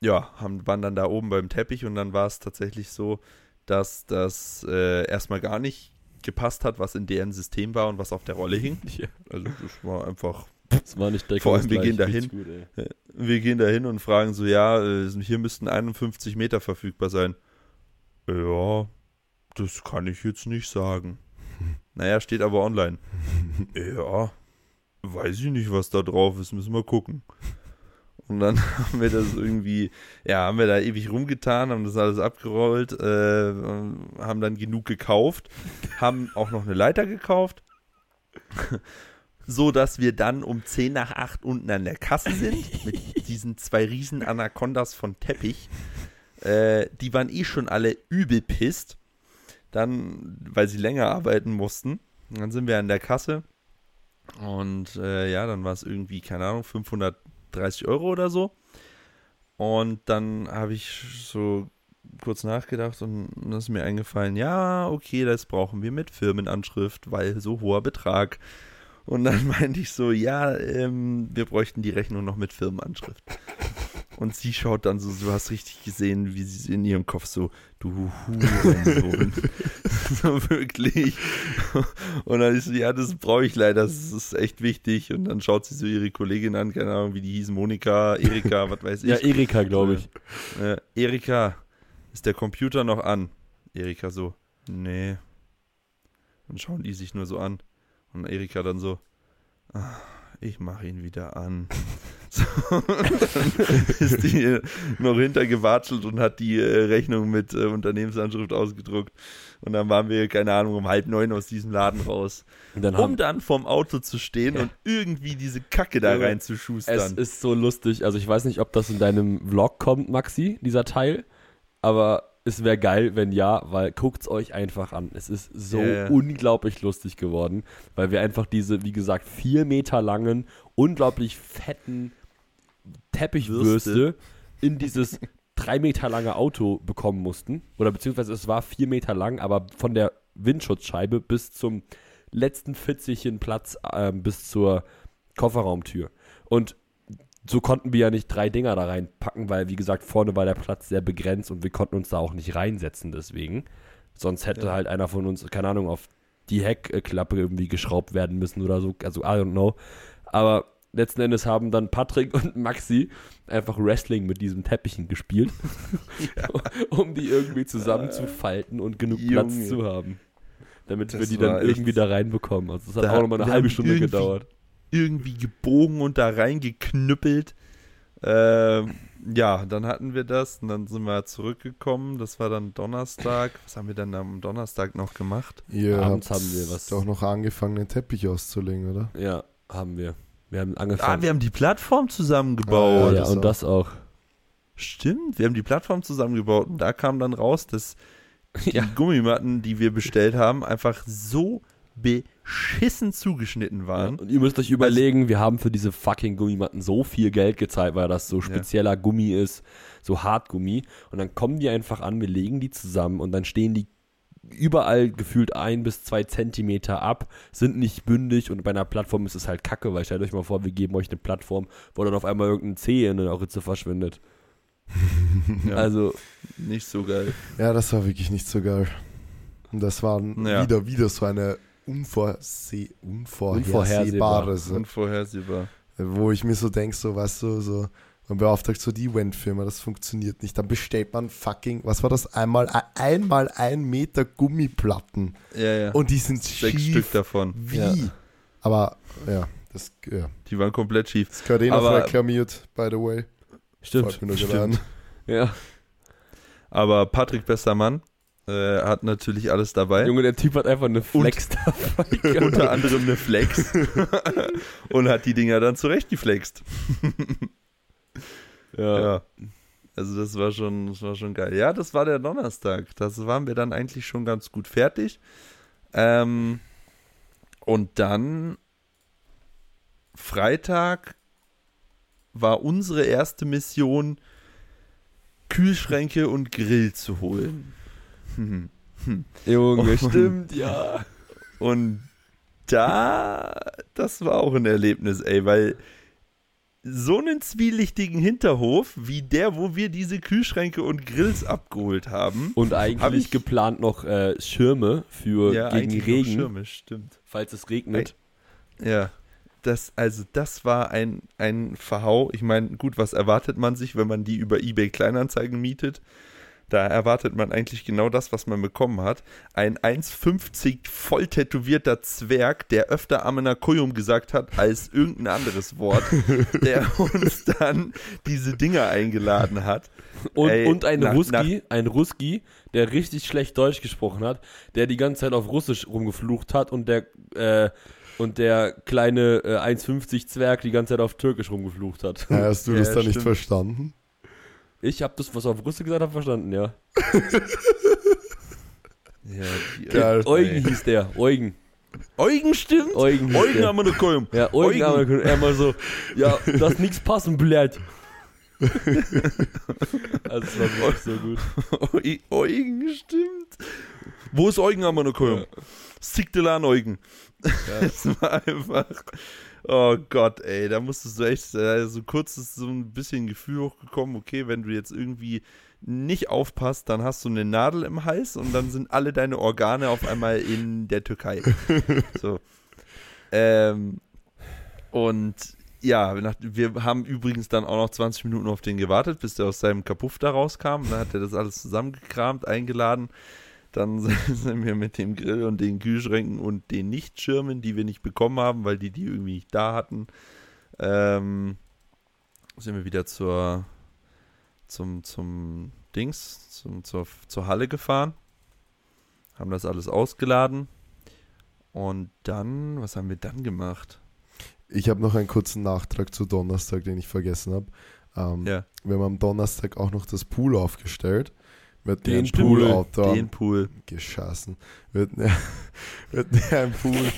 ja, haben, waren dann da oben beim Teppich und dann war es tatsächlich so, dass das äh, erstmal gar nicht gepasst hat, was in deren System war und was auf der Rolle hing. Ja. Also das war einfach. Das war nicht Vor allem, wir gehen dahin. Gut, wir gehen dahin und fragen so, ja, äh, hier müssten 51 Meter verfügbar sein. Ja, das kann ich jetzt nicht sagen. Naja, steht aber online. ja, weiß ich nicht, was da drauf ist, müssen wir gucken. Und dann haben wir das irgendwie, ja, haben wir da ewig rumgetan, haben das alles abgerollt, äh, haben dann genug gekauft, haben auch noch eine Leiter gekauft, so dass wir dann um 10 nach 8 unten an der Kasse sind, mit diesen zwei riesen Anacondas von Teppich. Äh, die waren eh schon alle übel pisst, dann, weil sie länger arbeiten mussten. dann sind wir an der Kasse und äh, ja, dann war es irgendwie, keine Ahnung, 530 Euro oder so. Und dann habe ich so kurz nachgedacht und dann ist mir eingefallen, ja, okay, das brauchen wir mit Firmenanschrift, weil so hoher Betrag. Und dann meinte ich so, ja, ähm, wir bräuchten die Rechnung noch mit Firmenanschrift. Und sie schaut dann so, du hast richtig gesehen, wie sie in ihrem Kopf so, du Hurensohn. so wirklich. Und dann ist sie, ja, das brauche ich leider, das ist echt wichtig. Und dann schaut sie so ihre Kollegin an, keine Ahnung, wie die hieß, Monika, Erika, was weiß ich. Ja, Erika, glaube ich. Äh, Erika, ist der Computer noch an? Erika so, nee. Dann schauen die sich nur so an. Und Erika dann so, ah, ich mache ihn wieder an. So, ist die noch hintergewatschelt und hat die äh, Rechnung mit äh, Unternehmensanschrift ausgedruckt. Und dann waren wir, keine Ahnung, um halb neun aus diesem Laden raus. Und dann um dann vorm Auto zu stehen Ja. und irgendwie diese Kacke da es reinzuschustern. ist so lustig. Also ich weiß nicht, ob das in deinem Vlog kommt, Maxi, dieser Teil. Aber es wäre geil, wenn ja, weil guckt's euch einfach an. Es ist so ja. unglaublich lustig geworden, weil wir einfach diese, wie gesagt, vier Meter langen, unglaublich fetten Teppichwürste Würste. in dieses drei Meter lange Auto bekommen mussten. Oder beziehungsweise es war vier Meter lang, aber von der Windschutzscheibe bis zum letzten Fitzelchen Platz ähm, bis zur Kofferraumtür. Und so konnten wir ja nicht drei Dinger da reinpacken, weil, wie gesagt, vorne war der Platz sehr begrenzt und wir konnten uns da auch nicht reinsetzen deswegen. Sonst hätte Ja. halt einer von uns, keine Ahnung, auf die Heckklappe irgendwie geschraubt werden müssen oder so. Also, I don't know. Aber letzten Endes haben dann Patrick und Maxi einfach Wrestling mit diesen Teppichen gespielt, um die irgendwie zusammenzufalten und genug Platz Junge. zu haben. Damit wir Das die war dann echt- irgendwie da reinbekommen. Also es hat Da- auch nochmal eine wir halbe Stunde gedauert. Irgendwie gebogen und da reingeknüppelt. Ähm, ja, dann hatten wir das und dann sind wir zurückgekommen. Das war dann Donnerstag. Was haben wir dann am Donnerstag noch gemacht? Ihr Abends haben wir was- auch noch angefangen, den Teppich auszulegen, oder? Ja, haben wir. Wir haben Ah, angefangen. wir haben die Plattform Ah, zusammengebaut. ja, das und auch. das auch. Stimmt, wir haben die Plattform zusammengebaut und da kam dann raus, dass die Ja. Gummimatten, die wir bestellt haben, einfach so beschissen zugeschnitten Ja, waren. und ihr müsst euch überlegen, wir haben für diese fucking Gummimatten so viel Geld gezahlt, weil das so spezieller Gummi ist, so Hartgummi. Und dann kommen die einfach an, wir legen die zusammen und dann stehen die überall gefühlt ein bis zwei Zentimeter ab, sind nicht bündig und bei einer Plattform ist es halt kacke, weil stellt euch mal vor, wir geben euch eine Plattform, wo dann auf einmal irgendein Zeh in der Ritze verschwindet. Ja, Also, nicht so geil. Ja, das war wirklich nicht so geil. Und das war Ja. wieder, wieder so eine unvorseh unvorhersehbare, Unvorhersehbar. wo ich mir so denke, so, weißt du, so, man beauftragt so die Eventfirma, das funktioniert nicht. Dann bestellt man fucking, was war das, einmal, einmal ein Meter Gummiplatten Ja, ja. und die sind Sechs schief. Stück davon. Wie? Ja. Aber, ja, das, ja, Die waren komplett schief. das gehört eh noch reklamiert, by the way. stimmt. Fällt mir nur stimmt. Ja. Aber Patrick Bessermann äh, hat natürlich alles dabei. Junge, der Typ hat einfach eine Flex dabei. gehabt. Unter anderem eine Flex. und hat die Dinger dann zurechtgeflext. ja. Ja. Also das war schon, das war schon geil. Ja, das war der Donnerstag. Das waren wir dann eigentlich schon ganz gut fertig. Ähm, und dann Freitag war unsere erste Mission, Kühlschränke und Grill zu holen. Hm. Junge, Und- stimmt, ja. Und da, das war auch ein Erlebnis, ey, weil so einen zwielichtigen Hinterhof wie der, wo wir diese Kühlschränke und Grills abgeholt haben. Und Hab eigentlich ich- geplant noch äh, Schirme für gegen eigentlich noch Regen, Schirme, stimmt. falls es regnet. Ja, das, also das war ein, ein Verhau. Ich meine, gut, was erwartet man sich, wenn man die über eBay Kleinanzeigen mietet? Da erwartet man eigentlich genau das, was man bekommen hat. Ein 1,50 voll tätowierter Zwerg, der öfter Amenakuyum gesagt hat als irgendein anderes Wort, der uns dann diese Dinger eingeladen hat. Und, Ey, und ein nach- Ruski, ein Ruski, der richtig schlecht Deutsch gesprochen hat, der die ganze Zeit auf Russisch rumgeflucht hat und der äh, und der kleine äh, 1,50 Zwerg die ganze Zeit auf Türkisch rumgeflucht hat. Ja, hast du Ja, das da nicht stimmt. verstanden? Ich habe das, was er auf Russisch gesagt hat, verstanden, ja. Ja, die, Geil. Eugen hieß der, Eugen. Eugen stimmt? Eugen Eugen der. Amenakuyum. Ja, Eugen, Eugen. aber er mal so, ja, das nix passen, blöd. also das war wirklich so gut. Eu- Eugen stimmt. Wo ist Eugen Amenakuyum? Sigdelan Eugen. Das war einfach, oh Gott, ey, da musstest du echt, äh, so kurz ist so ein bisschen Gefühl hochgekommen, okay, wenn du jetzt irgendwie nicht aufpasst, dann hast du eine Nadel im Hals und dann sind alle deine Organe auf einmal in der Türkei. So. Ähm, und ja, wir haben übrigens dann auch noch 20 Minuten auf den gewartet, bis der aus seinem Kapuff da rauskam. Dann hat er das alles zusammengekramt, eingeladen. Dann sind wir mit dem Grill und den Kühlschränken und den Nichtschirmen, die wir nicht bekommen haben, weil die die irgendwie nicht da hatten, ähm, sind wir wieder zur, zum, zum Dings, zum, zur, zur Halle gefahren. Haben das alles ausgeladen. Und dann, was haben wir dann gemacht? Ich habe noch einen kurzen Nachtrag zu Donnerstag, den ich vergessen habe. Ähm, Ja. Wir haben am Donnerstag auch noch das Pool aufgestellt. Wir hatten Den ein Pool, Pool-Outdoor. Den Pool. Geschossen. Wir hatten, wir hatten ja ein Pool,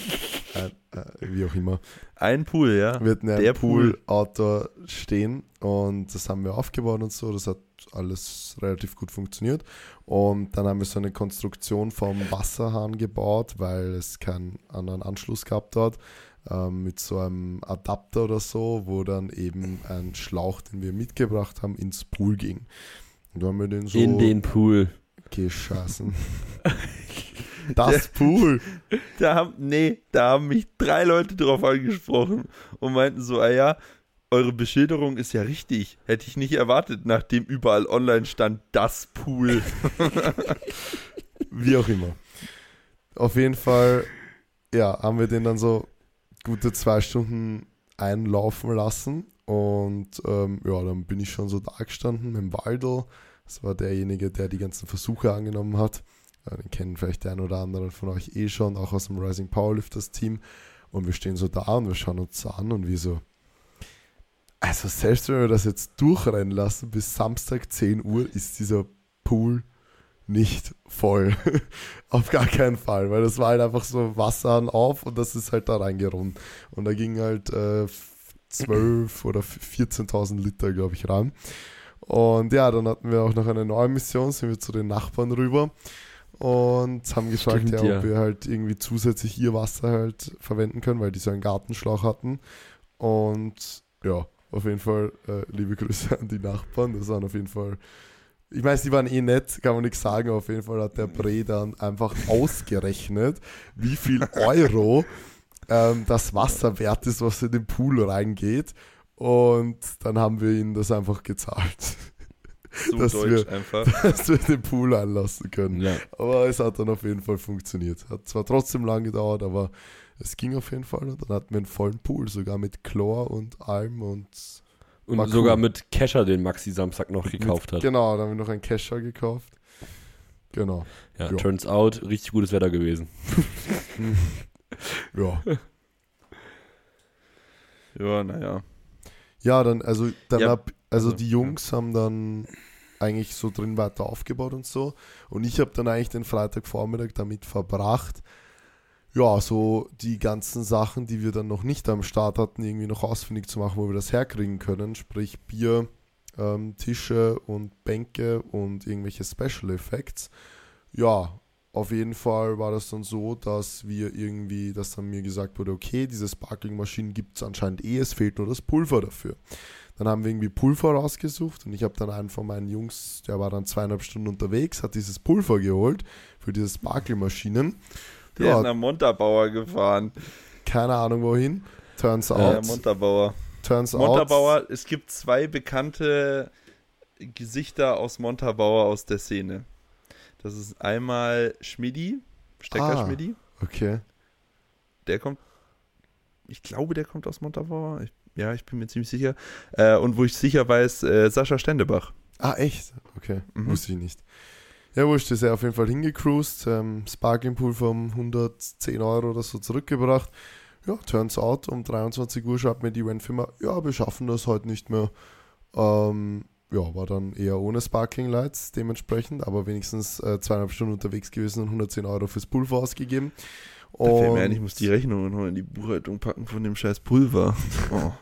ein, äh, wie auch immer. Ein Pool, ja. Wir hatten ja Der ein Pool Outdoor stehen und das haben wir aufgebaut und so. Das hat alles relativ gut funktioniert. Und dann haben wir so eine Konstruktion vom Wasserhahn gebaut, weil es keinen anderen Anschluss gehabt hat. Ähm, mit so einem Adapter oder so, wo dann eben ein Schlauch, den wir mitgebracht haben, ins Pool ging. Und da haben wir den so In den Pool. geschossen. das Pool. Da haben, nee, da haben mich drei Leute drauf angesprochen und meinten so, ah ja, eure Beschilderung ist ja richtig. Hätte ich nicht erwartet, nachdem überall online stand, das Pool. Wie auch immer. Auf jeden Fall, ja, haben wir den dann so gute zwei Stunden einlaufen lassen. Und ähm, ja, dann bin ich schon so da gestanden mit dem Waldl. Das war derjenige, der die ganzen Versuche angenommen hat. Ja, den kennen vielleicht der ein oder andere von euch eh schon, auch aus dem Rising Powerlifters Team. Und wir stehen so da und wir schauen uns an und wie so. Also selbst wenn wir das jetzt durchrennen lassen, bis Samstag 10 Uhr ist dieser Pool nicht voll. auf gar keinen Fall, weil das war halt einfach so Wasser auf und das ist halt da reingerungen. Und da ging halt äh, 12 oder 14.000 Liter, glaube ich, rein. Und ja, dann hatten wir auch noch eine neue Mission, sind wir zu den Nachbarn rüber und haben gefragt, Stimmt, ja, ja. ob wir halt irgendwie zusätzlich ihr Wasser halt verwenden können, weil die so einen Gartenschlauch hatten. Und ja, auf jeden Fall äh, liebe Grüße an die Nachbarn. Das waren auf jeden Fall, ich weiß, die waren eh nett, kann man nichts sagen. Auf jeden Fall hat der Bre dann einfach ausgerechnet, wie viel Euro ähm, das Wasser wert ist, was in den Pool reingeht. Und dann haben wir ihnen das einfach gezahlt, So Das deutsch wir- einfach. dass wir den Pool anlassen können. Ja. Aber es hat dann auf jeden Fall funktioniert. Hat zwar trotzdem lang gedauert, aber es ging auf jeden Fall. Und dann hatten wir einen vollen Pool, sogar mit Chlor und allem. Und Und War sogar mit Kescher, den Maxi Samstag noch gekauft hat. genau, dann haben wir noch einen Kescher gekauft. Genau. Ja, Ja. turns out, richtig gutes Wetter gewesen. Ja. Ja, naja. Ja, dann, also, dann Ja, hab, also, also, die Jungs haben dann eigentlich so drin weiter aufgebaut und so. Und ich habe dann eigentlich den Freitagvormittag damit verbracht, ja, so die ganzen Sachen, die wir dann noch nicht am Start hatten, irgendwie noch ausfindig zu machen, wo wir das herkriegen können. Sprich Bier, ähm, Tische und Bänke und irgendwelche Special Effects. Ja, auf jeden Fall war das dann so, dass wir irgendwie, dass dann mir gesagt wurde, okay, diese Sparkling-Maschinen gibt es anscheinend eh, es fehlt nur das Pulver dafür. Dann haben wir irgendwie Pulver rausgesucht und ich habe dann einen von meinen Jungs, der war dann zweieinhalb Stunden unterwegs, hat dieses Pulver geholt für diese Sparkling-Maschinen. Der Ja. ist nach Montabaur gefahren. Keine Ahnung wohin. Turns Äh, out. Montabaur. turns out. Montabaur, es gibt zwei bekannte Gesichter aus Montabaur aus der Szene. Das ist einmal Schmidi, Stecker Ah. Schmidi. Okay. Der kommt, ich glaube, der kommt aus Montabaur. Ja, ich bin mir ziemlich sicher. Äh, und wo ich sicher weiß, äh, Sascha Stendebach. Ah, echt? Okay, Mhm. wusste ich nicht. Ja, wurscht, ist er auf jeden Fall hingecruised, ähm, Sparkling Pool von 110 Euro oder so zurückgebracht. Ja, turns out, um 23 Uhr schreibt mir die Eventfirma, ja, wir schaffen das heute nicht mehr. Ähm, ja, war dann eher ohne Sparkling Lights dementsprechend, aber wenigstens äh, zweieinhalb Stunden unterwegs gewesen und 110 Euro fürs Pulver ausgegeben. Da fällt mir Und- ein, ich muss die Rechnungen noch in die Buchhaltung packen von dem scheiß Pulver. Oh.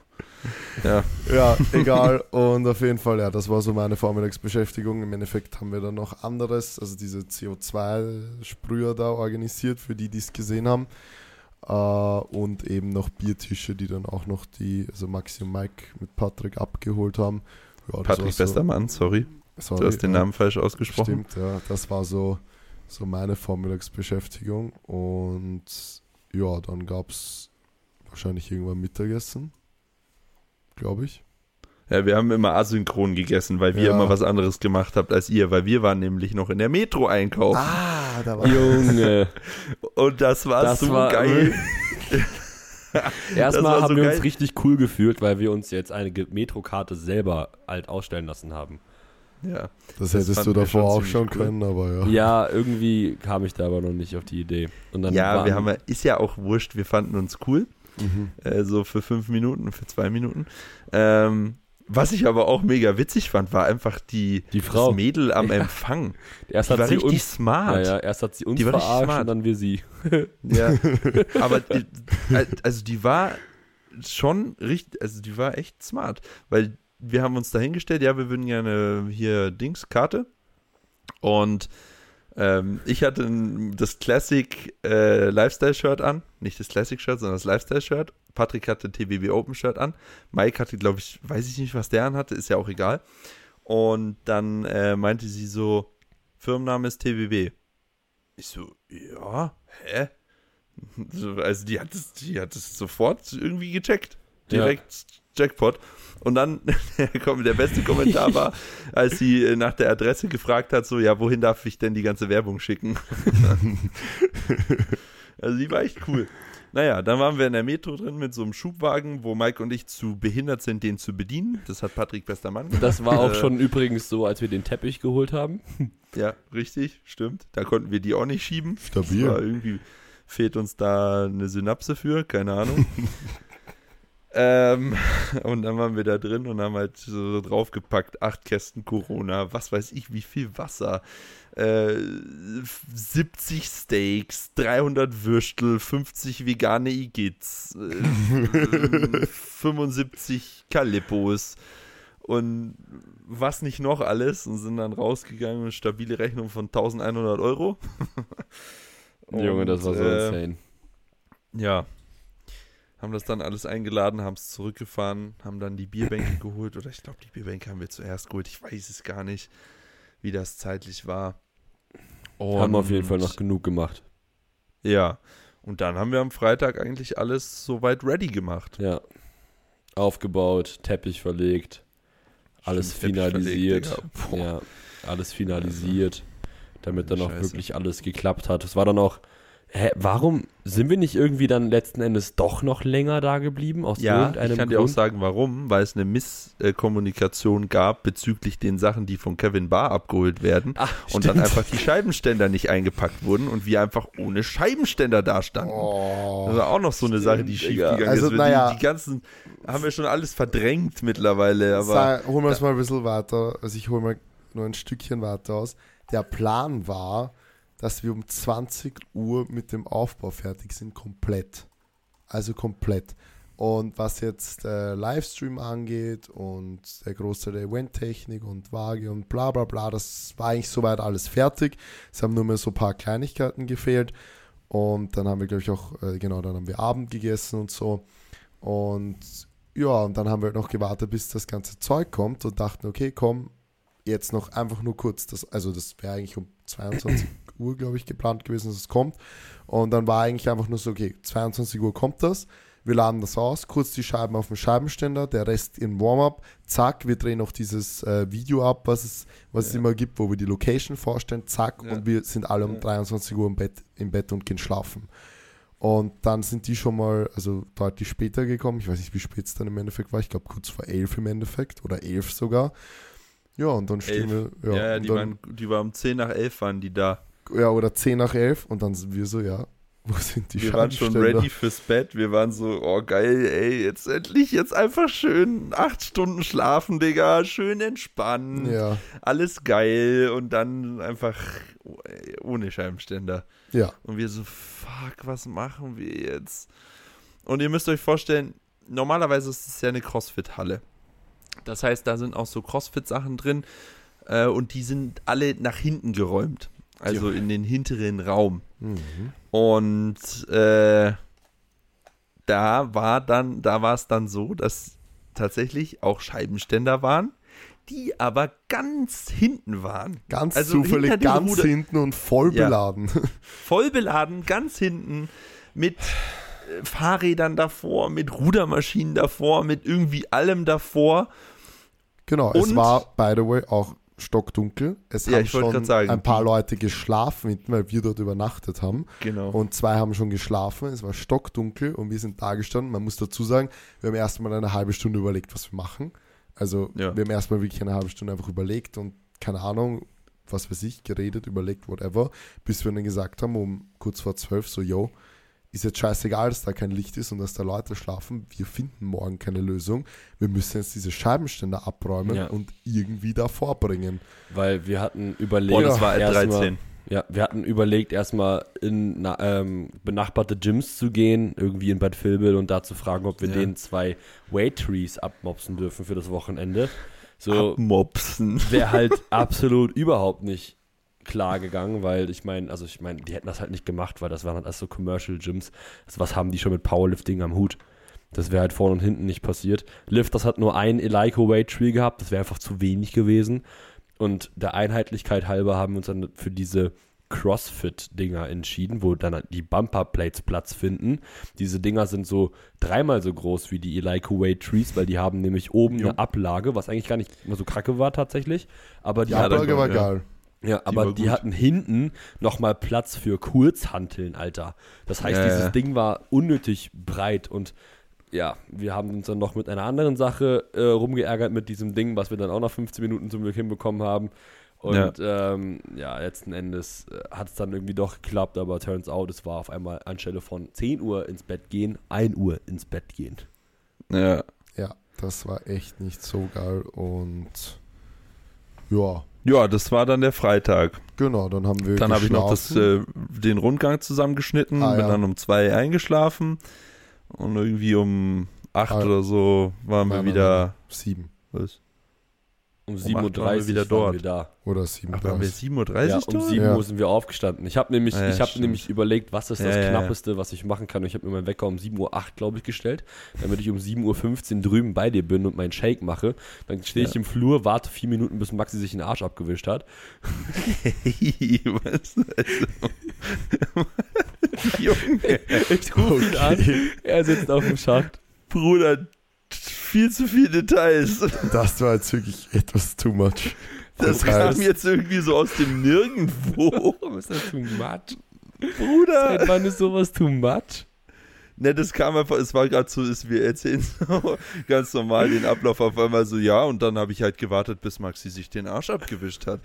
Ja. Ja, egal. Und auf jeden Fall, ja, das war so meine Vormittagsbeschäftigung. Im Endeffekt haben wir dann noch anderes, also diese CO2-Sprüher da organisiert, für die, die es gesehen haben. Äh, und eben noch Biertische, die dann auch noch die, also Maxi und Mike mit Patrick abgeholt haben. Ja, Patrick war so- Westermann, sorry. sorry, Du hast den. Namen falsch ausgesprochen. Stimmt, ja. Das war so, so meine Vormittagsbeschäftigung. Und ja, dann gab es wahrscheinlich irgendwann Mittagessen. Glaube ich. Ja, wir haben immer asynchron gegessen, weil wir Ja. immer was anderes gemacht habt als ihr, weil wir waren nämlich noch in der Metro einkaufen. Ah, da war Junge. Und das war Das so war- geil. Erstmal haben so wir geil. uns richtig cool gefühlt, weil wir uns jetzt eine Metrokarte selber halt ausstellen lassen haben. Ja. Das, Das hättest du davor schon auch schon cool. können, aber ja. Ja, irgendwie kam ich da aber noch nicht auf die Idee. Und dann ja, waren, wir haben ja, ist ja auch wurscht, wir fanden uns cool. Mhm. äh, so für fünf Minuten, für zwei Minuten. Ähm, was ich aber auch mega witzig fand, war einfach die, Die Frau. das Mädel am Ja. Empfang. erst Die hat war sie richtig uns, smart. ja, ja, erst hat sie uns Die war verarscht smart. und dann wir sie. Ja. aber die, also die war schon richtig, also die war echt smart, weil wir haben uns dahingestellt, ja, wir würden gerne hier Dings, Karte. Und ähm, ich hatte ein, das Classic äh, Lifestyle-Shirt an. Nicht das Classic-Shirt, sondern das Lifestyle-Shirt. Patrick hatte TBB Open-Shirt an. Mike hatte, glaube ich, weiß ich nicht, was der anhatte, ist ja auch egal. Und dann äh, meinte sie so, Firmenname ist TBB. Ich so, ja, hä? So, also die hat es, die hat es sofort irgendwie gecheckt. Ja. Direkt Jackpot. Und dann kommt der beste Kommentar war, als sie äh, nach der Adresse gefragt hat, so, ja, wohin darf ich denn die ganze Werbung schicken? also die war echt cool. Naja, dann waren wir in der Metro drin mit so einem Schubwagen, wo Mike und ich zu behindert sind, den zu bedienen. Das hat Patrick Westermann gemacht. Das war auch Äh, schon übrigens so, als wir den Teppich geholt haben. Ja, richtig, stimmt. Da konnten wir die auch nicht schieben. Stabil. Das war irgendwie fehlt uns da eine Synapse für, keine Ahnung. Ähm, und dann waren wir da drin und haben halt so draufgepackt, acht Kästen Corona, was weiß ich, wie viel Wasser, äh, 70 Steaks, 300 Würstel, 50 vegane Igits, äh, 75 Kalippos und was nicht noch alles und sind dann rausgegangen eine stabile Rechnung von 1100 Euro. Junge, das war so Und, äh, insane. Ja. Haben das dann alles eingeladen, haben es zurückgefahren, haben dann die Bierbänke geholt. Oder ich glaube, die Bierbänke haben wir zuerst geholt. Ich weiß es gar nicht, wie das zeitlich war. Haben auf jeden Fall Und- noch genug gemacht. Ja. Und dann haben wir am Freitag eigentlich alles soweit ready gemacht. Ja. Aufgebaut, Teppich verlegt, alles Stimmt, Teppich finalisiert. verlegt, ja, alles finalisiert, damit dann auch Scheiße. wirklich alles geklappt hat. Es war dann auch, hä, warum sind wir nicht irgendwie dann letzten Endes doch noch länger da geblieben? Aus Ja, irgendeinem ich kann dir auch Grund? sagen, warum. Weil es eine Misskommunikation gab bezüglich den Sachen, die von Kevin Barr abgeholt werden. Ach, und dann stimmt. einfach die Scheibenständer nicht eingepackt wurden und wir einfach ohne Scheibenständer dastanden. Oh. Das war auch noch so eine Sache, die schief Digga. gegangen Also, ist. Naja. die, die ganzen haben wir schon alles verdrängt mittlerweile, aber Sei, holen wir es mal ein bisschen weiter. Also ich hole mal nur ein Stückchen weiter aus. Der Plan war, dass wir um 20 Uhr mit dem Aufbau fertig sind, komplett. Also komplett. Und was jetzt äh, Livestream angeht und der Großteil der Eventtechnik und Waage und bla bla bla, das war eigentlich soweit alles fertig. Es haben nur mehr so ein paar Kleinigkeiten gefehlt. Und dann haben wir, glaube ich, auch, äh, genau, dann haben wir Abend gegessen und so. Und ja, und dann haben wir halt noch gewartet, bis das ganze Zeug kommt und dachten, okay, komm, jetzt noch einfach nur kurz das, also das wäre eigentlich um 22 Uhr, glaube ich, geplant gewesen, dass es kommt. Und dann war eigentlich einfach nur so, okay, 22 Uhr kommt das, wir laden das aus, kurz die Scheiben auf dem Scheibenständer, der Rest in Warm-up, zack, wir drehen noch dieses äh, Video ab, was es, was es Ja. immer gibt, wo wir die Location vorstellen, zack, Ja. und wir sind alle um Ja. 23 Uhr im Bett, im Bett und gehen schlafen. Und dann sind die schon mal, also deutlich später gekommen. Ich weiß nicht, wie spät es dann im Endeffekt war. Ich glaube, kurz vor elf im Endeffekt oder elf sogar. Ja, und dann stehen Elf. wir. ja, Ja, ja, die, dann, waren, die waren um 10 nach 11 waren die da. Ja, oder zehn nach elf. Und dann sind wir so, ja, wo sind die wir waren schon ready fürs Bett. Wir waren so, oh geil, ey, jetzt endlich, jetzt einfach schön acht Stunden schlafen, Digga, schön entspannen, Ja, alles geil und dann einfach ohne Scheibenständer. ja. Und wir so, fuck, was machen wir jetzt? Und ihr müsst euch vorstellen, normalerweise ist es ja eine CrossFit-Halle. Das heißt, da sind auch so CrossFit-Sachen drin äh, und die sind alle nach hinten geräumt. Also in den hinteren Raum. Mhm. Und äh, da war dann, da war es dann so, dass tatsächlich auch Scheibenständer waren, die aber ganz hinten waren. Ganz Also zufällig ganz Ruder- hinten und voll Ja. beladen. Voll beladen, ganz hinten, mit äh, Fahrrädern davor, mit Rudermaschinen davor, mit irgendwie allem davor. Genau, es Und- war, by the way, auch stockdunkel. Es Ja, haben schon sagen, ein paar Leute geschlafen, weil wir dort übernachtet haben. Genau. Und zwei haben schon geschlafen. Es war stockdunkel und wir sind da gestanden. Man muss dazu sagen, wir haben erstmal eine halbe Stunde überlegt, was wir machen. Also Ja. wir haben erstmal wirklich eine halbe Stunde einfach überlegt und keine Ahnung, was weiß ich, geredet, überlegt, whatever, bis wir dann gesagt haben, um kurz vor zwölf, so, yo, ist jetzt scheißegal, dass da kein Licht ist und dass da Leute schlafen. Wir finden morgen keine Lösung. Wir müssen jetzt diese Scheibenständer abräumen Ja. und irgendwie da vorbringen. Weil wir hatten überlegt. Boah, das war erstmal- R13. Ja, wir hatten überlegt, erstmal in na, ähm, benachbarte Gyms zu gehen, irgendwie in Bad Vilbel und da zu fragen, ob wir Ja. denen zwei Weight-Trees abmopsen dürfen für das Wochenende. So Abmopsen. wäre halt absolut überhaupt nicht klar gegangen, weil ich meine, also ich meine, die hätten das halt nicht gemacht, weil das waren halt erst so Commercial Gyms. Also was haben die schon mit Powerlifting am Hut? Das wäre halt vorne und hinten nicht passiert. Lifters hat nur ein Eleiko Weight Tree gehabt, das wäre einfach zu wenig gewesen. Und der Einheitlichkeit halber haben wir uns dann für diese CrossFit-Dinger entschieden, wo dann die Bumper-Plates Platz finden. Diese Dinger sind so dreimal so groß wie die Eleiko Weight Trees, weil die haben nämlich oben Jo. eine Ablage, was eigentlich gar nicht immer so kacke war tatsächlich. Aber die Die Ablage war ja. geil. Ja, aber die gut. hatten hinten nochmal Platz für Kurzhanteln, Alter. Das heißt, Ja, dieses ja. Ding war unnötig breit und ja, wir haben uns dann noch mit einer anderen Sache äh, rumgeärgert mit diesem Ding, was wir dann auch nach 15 Minuten zum Glück hinbekommen haben. Und ja, ähm, ja letzten Endes äh, hat es dann irgendwie doch geklappt, aber turns out, es war auf einmal anstelle von 10 Uhr ins Bett gehen, 1 Uhr ins Bett gehen. Ja. Ja, das war echt nicht so geil und ja, ja, das war dann der Freitag. genau, dann haben wir Dann habe ich noch das, äh, den Rundgang zusammengeschnitten, Ah, bin ja. dann um zwei eingeschlafen und irgendwie um acht Ah. oder so waren wir Nein, nein, wieder. sieben Was? Um Um 7.30 acht Uhr wieder waren dort. wir da. oder sieben. Ach, waren wir 7.30 Uhr Ja, um dort? 7 Ja. Uhr sind wir aufgestanden. Ich habe nämlich, Ah, ja, ich habe stimmt. nämlich überlegt, was ist das Ja. Knappeste, was ich machen kann. Und ich habe mir meinen Wecker um 7.08 Uhr, glaube ich, gestellt, damit ich um 7.15 Uhr drüben bei dir bin und meinen Shake mache. Dann stehe ich Ja. im Flur, warte vier Minuten, bis Maxi sich den Arsch abgewischt hat. Was? Junge, Ich rufe ihn an, er sitzt auf dem Schacht. Bruder, viel zu viele Details. das war jetzt wirklich etwas too much. Das heißt- kam jetzt irgendwie so aus dem Nirgendwo. Was ist das too much? Bruder. Seit wann ist sowas too much? Ne, das kam einfach, es war gerade so, ist, wir erzählen so ganz normal den Ablauf auf einmal so, ja, und dann habe ich halt gewartet, bis Maxi sich den Arsch abgewischt hat.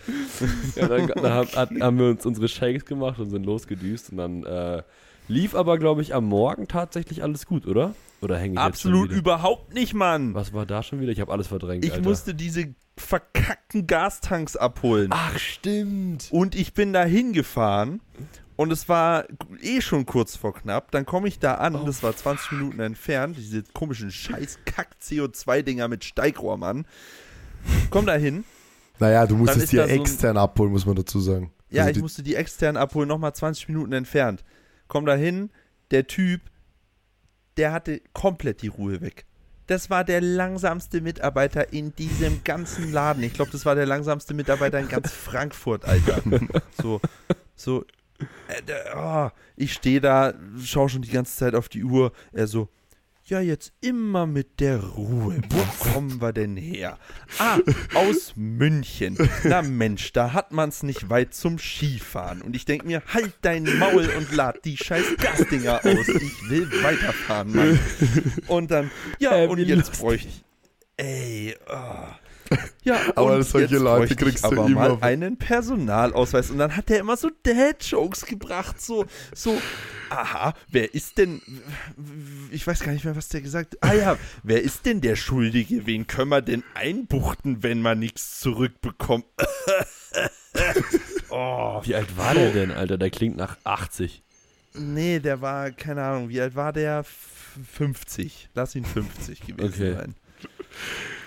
Ja, dann, dann haben, hat- haben wir uns unsere Shakes gemacht und sind losgedüst. Und dann äh, lief aber, glaube ich, am Morgen tatsächlich alles gut, oder? Oder hänge ich Absolut jetzt schon wieder? überhaupt nicht, Mann. Was war da schon wieder? Ich habe alles verdrängt. Ich Alter. musste diese verkackten Gastanks abholen. Ach, stimmt. Und ich bin da hingefahren und es war eh schon kurz vor knapp. Dann komme ich da an, Oh, das war 20 Minuten entfernt, diese komischen scheiß Kack-CO2-Dinger mit Steigrohr, Mann. Komm da hin. Naja, du musstest dir da so ein- extern abholen, muss man dazu sagen. Ja, Also ich die- musste die extern abholen, nochmal 20 Minuten entfernt. Komm da hin, der Typ, der hatte komplett die Ruhe weg. Das war der langsamste Mitarbeiter in diesem ganzen Laden. Ich glaube, das war der langsamste Mitarbeiter in ganz Frankfurt, Alter. So, so, äh, oh, ich stehe da, schaue schon die ganze Zeit auf die Uhr. Er so, ja, jetzt immer mit der Ruhe. Wo kommen wir denn her? Ah, aus München. Na Mensch, da hat man's nicht weit zum Skifahren. Und ich denke mir, halt dein Maul und lad die scheiß Gasdinger aus. Ich will weiterfahren, Mann. Und dann, ja, Äh, und jetzt bräuchte ich. Ey, ah. Ja, Aber solche Leute kriegst du aber immer- mal einen Personalausweis. Und dann hat er immer so Dad-Jokes gebracht. So, so, aha, wer ist denn, ich weiß gar nicht mehr, was der gesagt hat. Ah ja, wer ist denn der Schuldige? Wen können wir denn einbuchten, wenn man nichts zurückbekommt? oh, Wie alt war der denn, Alter? Der klingt nach 80. Nee, der war, keine Ahnung, wie alt war der? F 50. Lass ihn 50 gewesen Okay. sein.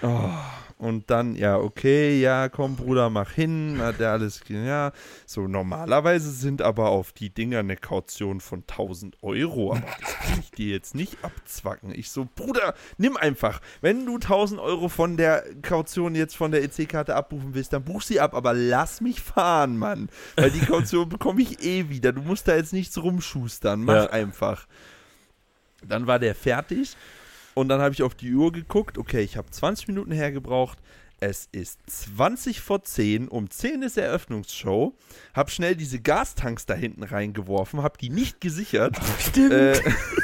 Oh, und dann, ja, okay, ja, komm, Bruder, mach hin, hat der alles, ja. So, normalerweise sind aber auf die Dinger eine Kaution von 1000 Euro, aber das kann ich dir jetzt nicht abzwacken. Ich so, Bruder, nimm einfach. Wenn du 1000 Euro von der Kaution jetzt von der EC-Karte abbuchen willst, dann buch sie ab, aber lass mich fahren, Mann. Weil die Kaution bekomme ich eh wieder. Du musst da jetzt nichts rumschustern. Mach Ja. einfach. Dann war der fertig und dann habe ich auf die Uhr geguckt. Okay, ich habe 20 Minuten hergebraucht. Es ist 20 vor 10. Um 10 ist Eröffnungsshow. Hab schnell diese Gastanks da hinten reingeworfen, hab die nicht gesichert. Stimmt. Äh,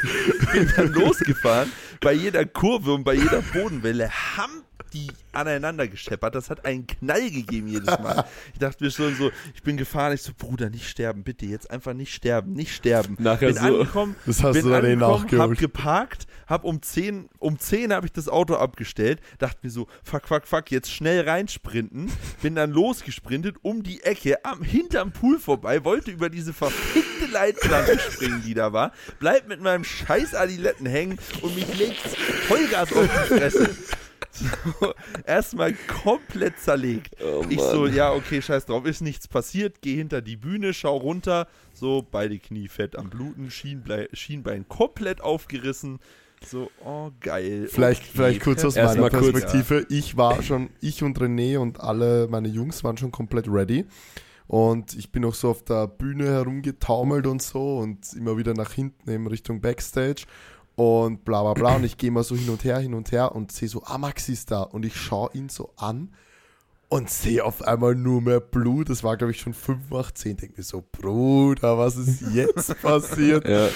bin dann losgefahren. Bei jeder Kurve und bei jeder Bodenwelle haben die aneinander gescheppert. Das hat einen Knall gegeben jedes Mal. Ich dachte mir schon so, ich bin gefahren. Ich so, Bruder, nicht sterben, bitte. Jetzt einfach nicht sterben, nicht sterben. Nachher bin so- angekommen, Das hast bin du dann eh angekommen, hab geparkt, hab um 10, um 10 habe ich das Auto abgestellt, dachte mir so, fuck, fuck, fuck, jetzt schnell reinsprinten, bin dann losgesprintet, um die Ecke, am, hinterm Pool vorbei, wollte über diese verfickte Leitplanke springen, die da war, bleib mit meinem scheiß Adiletten hängen und mich legt Vollgas auf die Fresse. So, erstmal komplett zerlegt. Oh, ich so, ja, okay, scheiß drauf, ist nichts passiert, geh hinter die Bühne, schau runter, so, beide Knie fett am Bluten, Schienblei Schienbein komplett aufgerissen. So, oh, geil. Vielleicht, okay, vielleicht kurz aus Erst meiner kurz, Perspektive. Ich war schon, ich und René und alle meine Jungs waren schon komplett ready. Und ich bin auch so auf der Bühne herumgetaumelt und so und immer wieder nach hinten in Richtung Backstage und bla bla bla. Und ich gehe mal so hin und her, hin und her und sehe so, ah, Maxi ist da. Und ich schaue ihn so an und sehe auf einmal nur mehr Blut. Das war, glaube ich, schon 5 nach 10. Denke mir so, Bruder, was ist jetzt passiert? Ja.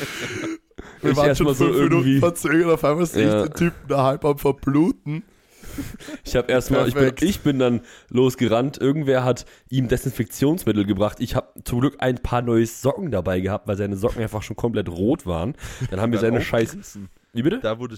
Wir Ich waren schon mal so fünf Minuten verzögert. Auf einmal sehe Ja. ich den Typen da halb am Verbluten. Ich habe erstmal, ich bin, ich bin dann losgerannt. Irgendwer hat ihm Desinfektionsmittel gebracht. Ich habe zum Glück ein paar neue Socken dabei gehabt, weil seine Socken einfach schon komplett rot waren. Dann haben wir seine Scheiß. aufgerissen. Wie bitte? Da wurde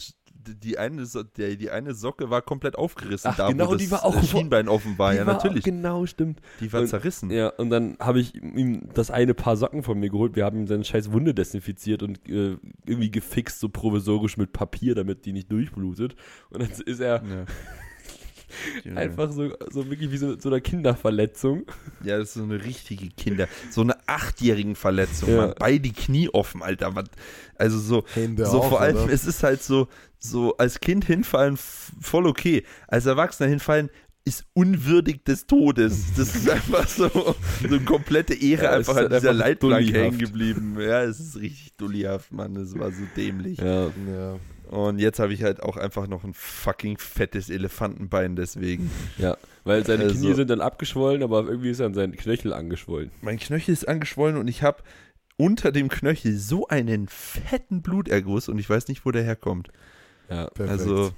die eine, So- der, die eine Socke war komplett aufgerissen. Ach, da, genau, wo die das war auch- Schienbein offen war. Die ja, natürlich. Genau, stimmt. Die war Und- zerrissen. Ja, und dann habe ich ihm das eine Paar Socken von mir geholt. Wir haben ihm seine scheiß Wunde desinfiziert und äh, irgendwie gefixt, so provisorisch mit Papier, damit die nicht durchblutet. Und dann ist er Ja. Junge. einfach so, so wirklich wie so, so eine Kinderverletzung. Ja, das ist so eine richtige Kinder. So eine achtjährigen Verletzung, Ja. Mann. Beide Knie offen, Alter. Was, also so, Hände so auch, vor allem, oder? es ist halt so, so als Kind hinfallen voll okay. Als Erwachsener hinfallen ist unwürdig des Todes. Das ist einfach so, so eine komplette Ehre Ja, einfach an halt dieser Leitplanke hängen geblieben. Ja, es ist richtig dullihaft, Mann. Es war so dämlich. Ja, Ja. Und jetzt habe ich halt auch einfach noch ein fucking fettes Elefantenbein deswegen. ja. Weil seine Also- Knie sind dann abgeschwollen, aber irgendwie ist dann sein Knöchel angeschwollen. Mein Knöchel ist angeschwollen und ich habe unter dem Knöchel so einen fetten Bluterguss und ich weiß nicht, wo der herkommt. Ja. Perfekt. Also,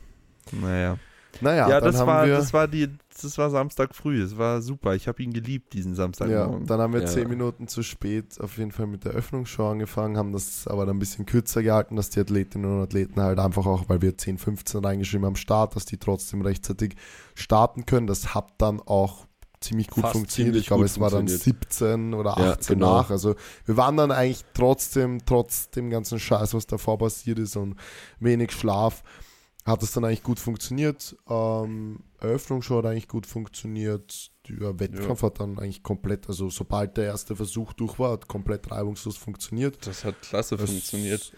naja. Naja, Ja, dann das haben war, wir, das war die, das war Samstag früh. Es war super. Ich habe ihn geliebt, diesen ja, Samstagmorgen. dann haben wir Ja. zehn Minuten zu spät auf jeden Fall mit der Öffnungsshow angefangen, haben das aber dann ein bisschen kürzer gehalten, dass die Athletinnen und Athleten halt einfach auch, weil wir 10, 15 reingeschrieben haben, Start, dass die trotzdem rechtzeitig starten können. Das hat dann auch ziemlich gut Fast funktioniert. ziemlich Ich glaube, es war dann funktioniert. 17 oder Ja, 18 genau. nach. Also wir waren dann eigentlich trotzdem, trotz dem ganzen Scheiß, was davor passiert ist und wenig Schlaf, hat es dann eigentlich gut funktioniert. Ähm, Eröffnungsshow hat eigentlich gut funktioniert. Der Wettkampf hat dann eigentlich komplett, also sobald der erste Versuch durch war, hat komplett reibungslos funktioniert. Das hat klasse Es-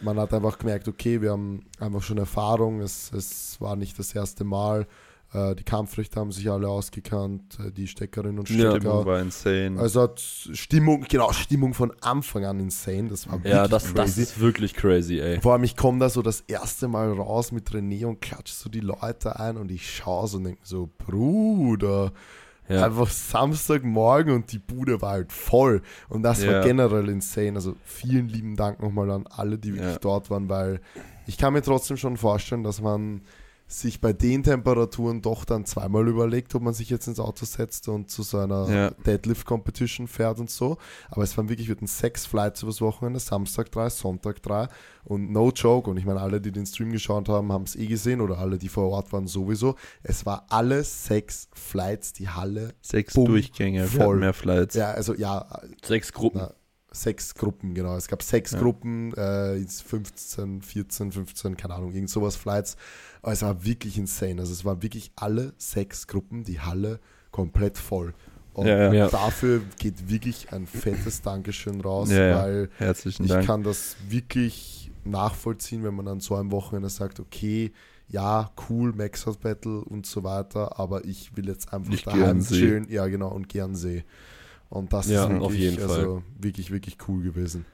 Man hat einfach gemerkt, okay, wir haben einfach schon Erfahrung. Es, es war nicht das erste Mal. Äh, die Kampfrichter haben sich alle ausgekannt, äh, die Steckerinnen und Ja. Stimmung Stecker. war insane. Also hat Stimmung, genau, Stimmung von Anfang an insane. Das war Ja, das, das crazy. ist wirklich crazy, ey. Vor allem, ich komme da so das erste Mal raus mit René und klatsche so die Leute ein und ich schaue so und denke so, Bruder, Ja. einfach Samstagmorgen und die Bude war halt voll. Und das Ja. war generell insane. Also vielen lieben Dank nochmal an alle, die wirklich Ja. dort waren, weil ich kann mir trotzdem schon vorstellen, dass man sich bei den Temperaturen doch dann zweimal überlegt, ob man sich jetzt ins Auto setzt und zu so einer Ja. Deadlift-Competition fährt und so. Aber es waren wirklich, wir hatten sechs Flights übers Wochenende, Samstag drei, Sonntag drei und no joke. Und ich meine, alle, die den Stream geschaut haben, haben es eh gesehen oder alle, die vor Ort waren, sowieso. Es war alle sechs Flights, die Halle. Sechs Bumm, Durchgänge, voll. mehr Flights. Ja, also ja, Sechs Gruppen. na, sechs Gruppen, genau. Es gab sechs Ja. Gruppen, äh, jetzt 15, 14, 15, keine Ahnung, irgend sowas Flights. Aber es war wirklich insane. Also es waren wirklich alle sechs Gruppen, die Halle komplett voll. Und Ja, ja. Dafür geht wirklich ein fettes Dankeschön raus, Ja, ja. weil Herzlichen ich Dank. kann das wirklich nachvollziehen, wenn man an so einem Wochenende sagt, okay, ja, cool, Max Out Battle und so weiter, aber ich will jetzt einfach Ich daheim chillen. Ja, genau, und gern See. Und das Ja, ist wirklich, auf jeden Fall. also wirklich, wirklich cool gewesen.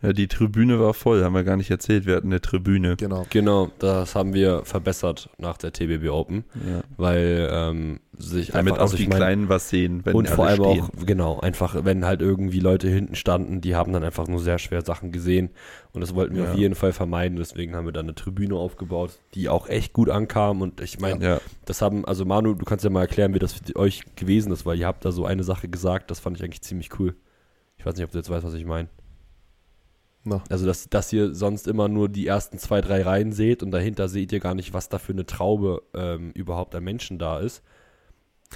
Ja, die Tribüne war voll, haben wir gar nicht erzählt. Wir hatten eine Tribüne. Genau. Genau, das haben wir verbessert nach der TBB Open, Ja. weil ähm, sich Damit einfach, auch also die ich mein, Kleinen was sehen, wenn und alle vor allem stehen. auch, genau, einfach, wenn halt irgendwie Leute hinten standen, die haben dann einfach nur sehr schwer Sachen gesehen. Und das wollten wir Ja. auf jeden Fall vermeiden. Deswegen haben wir dann eine Tribüne aufgebaut, die auch echt gut ankam. Und ich meine, Ja, das haben, also Manu, du kannst ja mal erklären, wie das für euch gewesen ist, weil ihr habt da so eine Sache gesagt, das fand ich eigentlich ziemlich cool. Ich weiß nicht, ob du jetzt weißt, was ich meine. Na. Also, dass, dass ihr sonst immer nur die ersten zwei, drei Reihen seht und dahinter seht ihr gar nicht, was da für eine Traube ähm, überhaupt an Menschen da ist.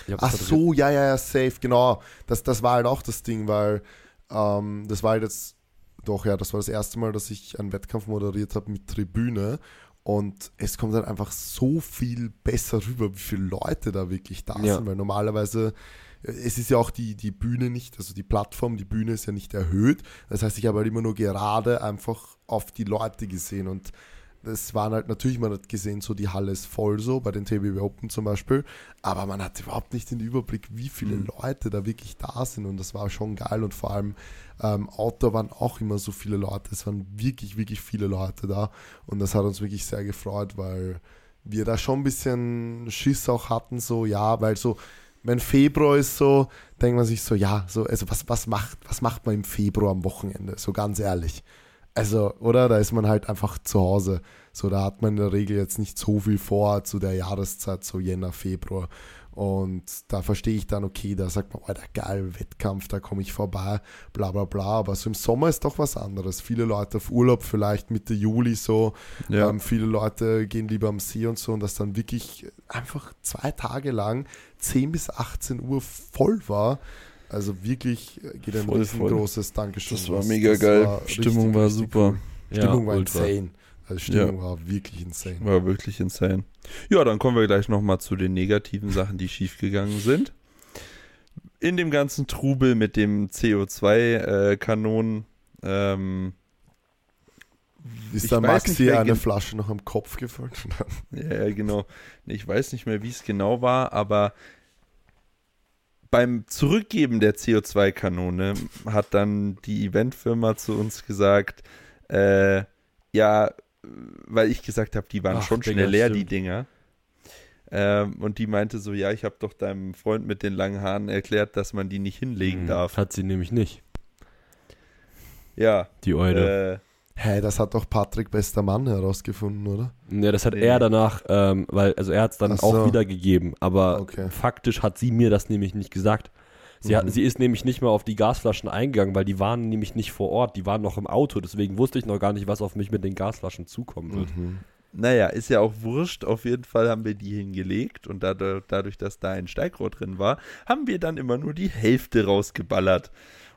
Glaub, Ach so, ja, ja, ja, safe, genau. Das, das war halt auch das Ding, weil ähm, das war halt jetzt, doch, ja, das war das erste Mal, dass ich einen Wettkampf moderiert habe mit Tribüne. Und es kommt halt einfach so viel besser rüber, wie viele Leute da wirklich da Ja. sind, weil normalerweise, es ist ja auch die, die Bühne nicht, also die Plattform, die Bühne ist ja nicht erhöht. Das heißt, ich habe halt immer nur gerade einfach auf die Leute gesehen und das waren halt natürlich, man hat gesehen, so die Halle ist voll so, bei den TBW Open zum Beispiel, aber man hat überhaupt nicht den Überblick, wie viele Mhm. Leute da wirklich da sind und das war schon geil und vor allem ähm, Outdoor waren auch immer so viele Leute, es waren wirklich, wirklich viele Leute da und das hat uns wirklich sehr gefreut, weil wir da schon ein bisschen Schiss auch hatten, so ja, weil so, wenn Februar ist so, denkt man sich so, ja, so, also was, was macht, was macht man im Februar am Wochenende, so ganz ehrlich. Also, oder? Da ist man halt einfach zu Hause. So, da hat man in der Regel jetzt nicht so viel vor zu der Jahreszeit, so Jänner, Februar. Und da verstehe ich dann, okay, da sagt man, Alter, geil, Wettkampf, da komme ich vorbei, bla bla bla. Aber so im Sommer ist doch was anderes. Viele Leute auf Urlaub, vielleicht Mitte Juli so. ja. Ähm, viele Leute gehen lieber am See und so und das dann wirklich einfach zwei Tage lang 10 bis 18 Uhr voll war. Also wirklich äh, geht ein Voll, voll. riesengroßes Dankeschön. Das war mega Das geil. war Stimmung richtig, war super. cool. Stimmung war ultra. insane. Also Stimmung war wirklich insane. War wirklich insane. Ja, dann kommen wir gleich nochmal zu den negativen Sachen, die schiefgegangen sind. In dem ganzen Trubel mit dem CO2-Kanonen. ähm, Ist da Maxi eine Flasche noch am Kopf gefallen? ja, ja, genau. Ich weiß nicht mehr, wie es genau war, aber beim Zurückgeben der CO2-Kanone hat dann die Eventfirma zu uns gesagt, äh, ja, weil ich gesagt habe, die waren Ach, schon schnell leer, die stimmt. Dinger. Ähm, und die meinte so, ja, ich habe doch deinem Freund mit den langen Haaren erklärt, dass man die nicht hinlegen Mhm. darf. Hat sie nämlich nicht, Ja, die Eule. äh, Hä, das hat doch Patrick bester Mann herausgefunden, oder? Ja, das hat Nee. er danach, ähm, weil, also er hat es dann so. auch wiedergegeben, aber Okay. faktisch hat sie mir das nämlich nicht gesagt. Sie, Mhm. sie ist nämlich nicht mal auf die Gasflaschen eingegangen, weil die waren nämlich nicht vor Ort, die waren noch im Auto, deswegen wusste ich noch gar nicht, was auf mich mit den Gasflaschen zukommen wird. Mhm. Naja, ist ja auch wurscht. Auf jeden Fall haben wir die hingelegt und dadurch, dass da ein Steigrohr drin war, haben wir dann immer nur die Hälfte rausgeballert.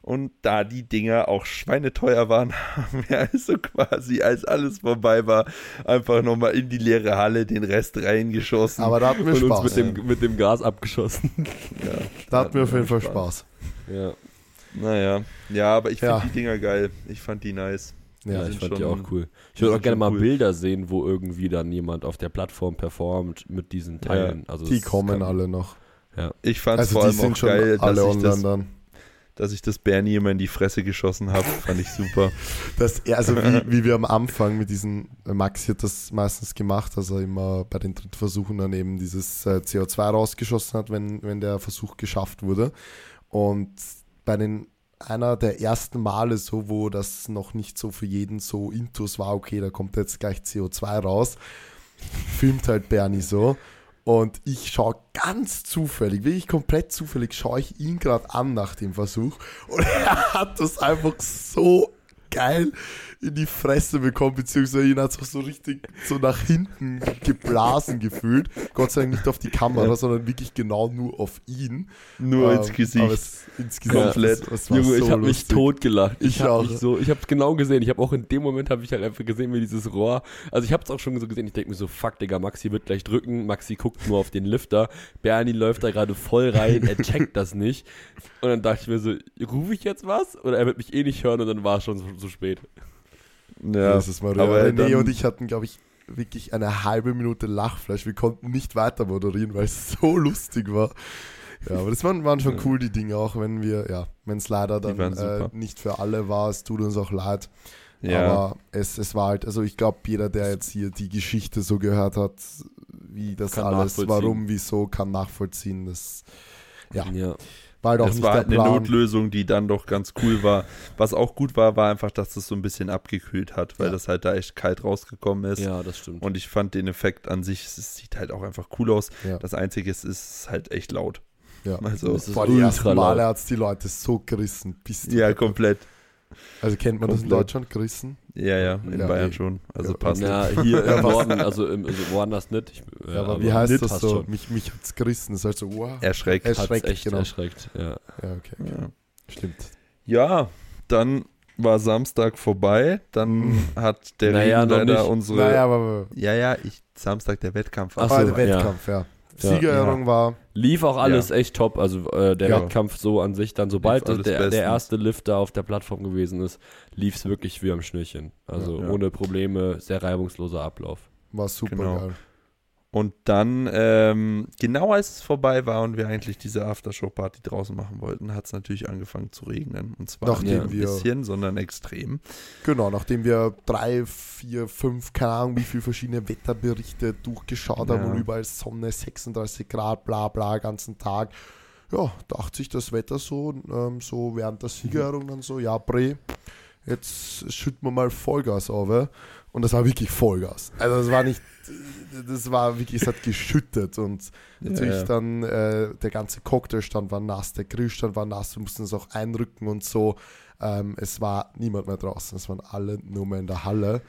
Und da die Dinger auch schweineteuer waren, haben wir also quasi, als alles vorbei war, einfach nochmal in die leere Halle den Rest reingeschossen. Aber da hatten wir Und Spaß. uns mit dem, mit dem Gas abgeschossen. ja, da hatten wir auf jeden Fall Spaß. ja. Naja, ja, aber ich finde Ja. die Dinger geil. Ich fand die nice. Ja, Ja, ich fand die schon- auch cool. Ich die würde auch gerne mal cool. Bilder sehen, wo irgendwie dann jemand auf der Plattform performt mit diesen Teilen. Also die kommen kann- alle noch. Ich fand es Also vor die allem sind auch schon geil, dass alle ich, das, dann. Dass ich das Bernie immer in die Fresse geschossen habe. Fand ich super. Das, also wie, wie wir am Anfang mit diesen, Maxi hat das meistens gemacht, dass er immer bei den Drittversuchen dann eben dieses äh, CO2 rausgeschossen hat, wenn, wenn der Versuch geschafft wurde. Und bei den einer der ersten Male so, wo das noch nicht so für jeden so intus war, okay, da kommt jetzt gleich CO2 raus, filmt halt Bernie so. Und ich schaue ganz zufällig, wirklich komplett zufällig, schaue ich ihn gerade an nach dem Versuch. Und er hat das einfach so geil in die Fresse bekommen, beziehungsweise ihn hat es auch so richtig so nach hinten geblasen gefühlt. Gott sei Dank nicht auf die Kamera, sondern wirklich genau nur auf ihn. Nur Ähm, ins Gesicht. es, ins Gesicht. Komplett. Es, es Junge, so ich habe mich totgelacht. Ich, Ich habe auch. mich so, ich habe es genau gesehen. Ich habe auch in dem Moment habe ich halt einfach gesehen, wie dieses Rohr. Also ich habe es auch schon so gesehen. Ich denke mir so, fuck, Digga, Maxi wird gleich drücken. Maxi guckt nur auf den Lifter. Bernie läuft da gerade voll rein. Er checkt das nicht. Und dann dachte ich mir so, rufe ich jetzt was? Oder er wird mich eh nicht hören und dann war es schon so, so spät. Ja, das ist mal aber René und ich hatten, glaube ich, wirklich eine halbe Minute Lachfleisch. Wir konnten nicht weiter moderieren, weil es so lustig war. Ja, aber das waren, waren schon Ja. cool, die Dinge, auch wenn wir, ja, wenn es leider dann äh, nicht für alle war, es tut uns auch leid. ja. Aber es, es war halt, also ich glaube, jeder, der jetzt hier die Geschichte so gehört hat, wie das Kann alles, warum, wieso, kann nachvollziehen. Das Ja. ja. War das nicht war der halt eine Plan. Notlösung, die dann doch ganz cool war. Was auch gut war, war einfach, dass das so ein bisschen abgekühlt hat, weil Ja. das halt da echt kalt rausgekommen ist. ja, das stimmt. Und ich fand den Effekt an sich, es sieht halt auch einfach cool aus. Ja. Das Einzige ist, es ist halt echt laut. Ja. Also, Es ist Vor die ultra ersten Male laut. hat es die Leute so gerissen. Bis die ja, komplett. Also kennt man das in Komplett. Deutschland, gerissen? Ja, ja, in Ja, Bayern eh. schon. Also Ja, passt. ja, hier Ja, im Norden, also, im, also woanders nicht. Ich, Ja, aber wie heißt das so? schon. Mich, mich hat's gerissen. Das ist halt so, wow. Erschreckt. Es- erschreckt, echt genau. erschreckt, ja. Ja, okay. Ja. Stimmt. ja, dann war Samstag vorbei. Dann hat der Naja, Regen leider nicht. unsere. Naja, aber Ja, ja, ich, Samstag der Wettkampf. Ach ah, so, der Wettkampf, ja. Ja. Siegerehrung war, Lief auch alles echt top. Also äh, der Ja. Wettkampf so an sich, dann sobald der, bestens. der erste Lifter auf der Plattform gewesen ist, lief es wirklich wie am Schnürchen. Also Ja. ohne Probleme, sehr reibungsloser Ablauf. war super Genau. geil. Und dann, ähm, genau als es vorbei war und wir eigentlich diese Aftershow-Party draußen machen wollten, hat es natürlich angefangen zu regnen. Und zwar Nachdem nicht ein wir- bisschen, sondern extrem. Genau, nachdem wir drei, vier, fünf, keine Ahnung, wie viele verschiedene Wetterberichte durchgeschaut haben Ja. und überall Sonne, 36 Grad, bla bla, ganzen Tag. Ja, dachte sich das Wetter so, ähm, so während der Siegerehrung dann so, ja, Bre, jetzt schütten wir mal Vollgas auf. äh. Und das war wirklich Vollgas. Also das war nicht, das war wirklich, es hat geschüttet und natürlich Ja, ja. dann äh, der ganze Cocktailstand war nass, der Grillstand war nass, wir mussten es auch einrücken und so. Ähm, es war niemand mehr draußen, es waren alle nur mehr in der Halle.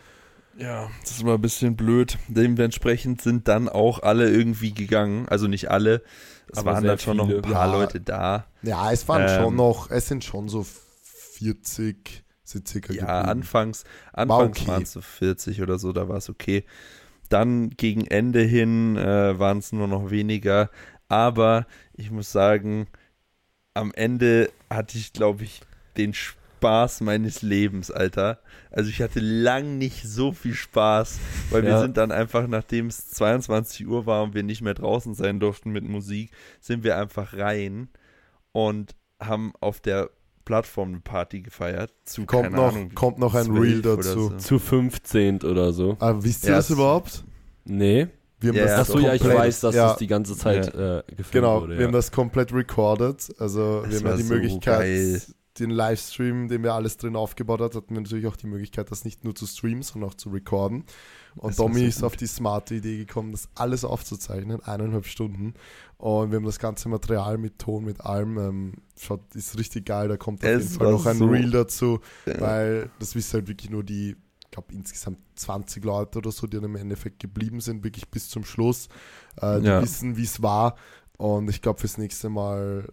Ja, das war ein bisschen blöd. Dementsprechend sind dann auch alle irgendwie gegangen. Also nicht alle. Es Aber waren dann schon noch viele. ein paar Ja. Leute da. Ja, es waren Ähm, schon noch, es sind schon so 40, sind circa Ja, geblieben. anfangs, anfangs okay. waren es so 40 oder so, da war es okay. Dann gegen Ende hin äh, waren es nur noch weniger. Aber ich muss sagen, am Ende hatte ich, glaube ich, den Spaß meines Lebens, Alter. Also ich hatte lang nicht so viel Spaß, weil wir Ja. sind dann einfach, nachdem es 22 Uhr war und wir nicht mehr draußen sein durften mit Musik, sind wir einfach rein und haben auf der Plattform eine Party gefeiert. Zu, kommt, keine noch, Ahnung, kommt noch ein 12 Reel oder dazu. so. Zu 15 oder so. Aber wisst ihr Ja, das überhaupt? Nee. Wir haben Ja, das ja, Achso, ja, ich weiß, dass ja, das die ganze Zeit äh, gefilmt Genau, wurde. wir Ja. haben das komplett recorded. Also Das wir haben ja die so Möglichkeit, geil. den Livestream, den wir alles drin aufgebaut haben, hatten wir natürlich auch die Möglichkeit, das nicht nur zu streamen, sondern auch zu recorden. Und Domi so ist gut. auf die smarte Idee gekommen, das alles aufzuzeichnen, eineinhalb Stunden. Und wir haben das ganze Material mit Ton, mit allem. Ähm, schaut, ist richtig geil. Da kommt auf Es jeden Fall noch ein so- Reel dazu, Ja. weil das wissen halt wirklich nur die, ich glaube insgesamt 20 Leute oder so, die dann im Endeffekt geblieben sind, wirklich bis zum Schluss. Äh, die Ja. wissen, wie es war. Und ich glaube, fürs nächste Mal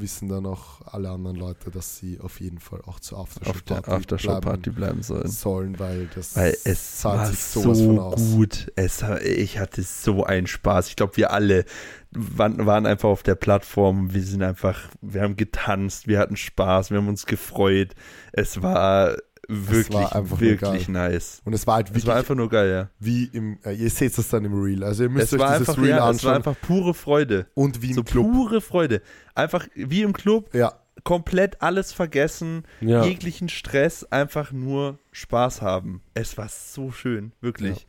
wissen dann auch alle anderen Leute, dass sie auf jeden Fall auch zur Aftershow-Party Aftershow-Party bleiben sollen. sollen, weil das Weil es war sich sowas so von aus. gut. Es, ich hatte so einen Spaß. Ich glaube, wir alle waren, waren einfach auf der Plattform. Wir sind einfach, wir haben getanzt, wir hatten Spaß, wir haben uns gefreut. Es war wirklich, einfach nur wirklich geil. nice. Und es war halt Es wirklich war einfach nur geil, ja. wie im, äh, ihr seht es dann im Reel. Also ihr müsst Es euch war, dieses einfach, Reel ja, es war anschauen. einfach pure Freude. und wie im So Club. pure Freude. Einfach wie im Club, Ja, komplett alles vergessen, ja. jeglichen Stress, einfach nur Spaß haben. Es war so schön, wirklich.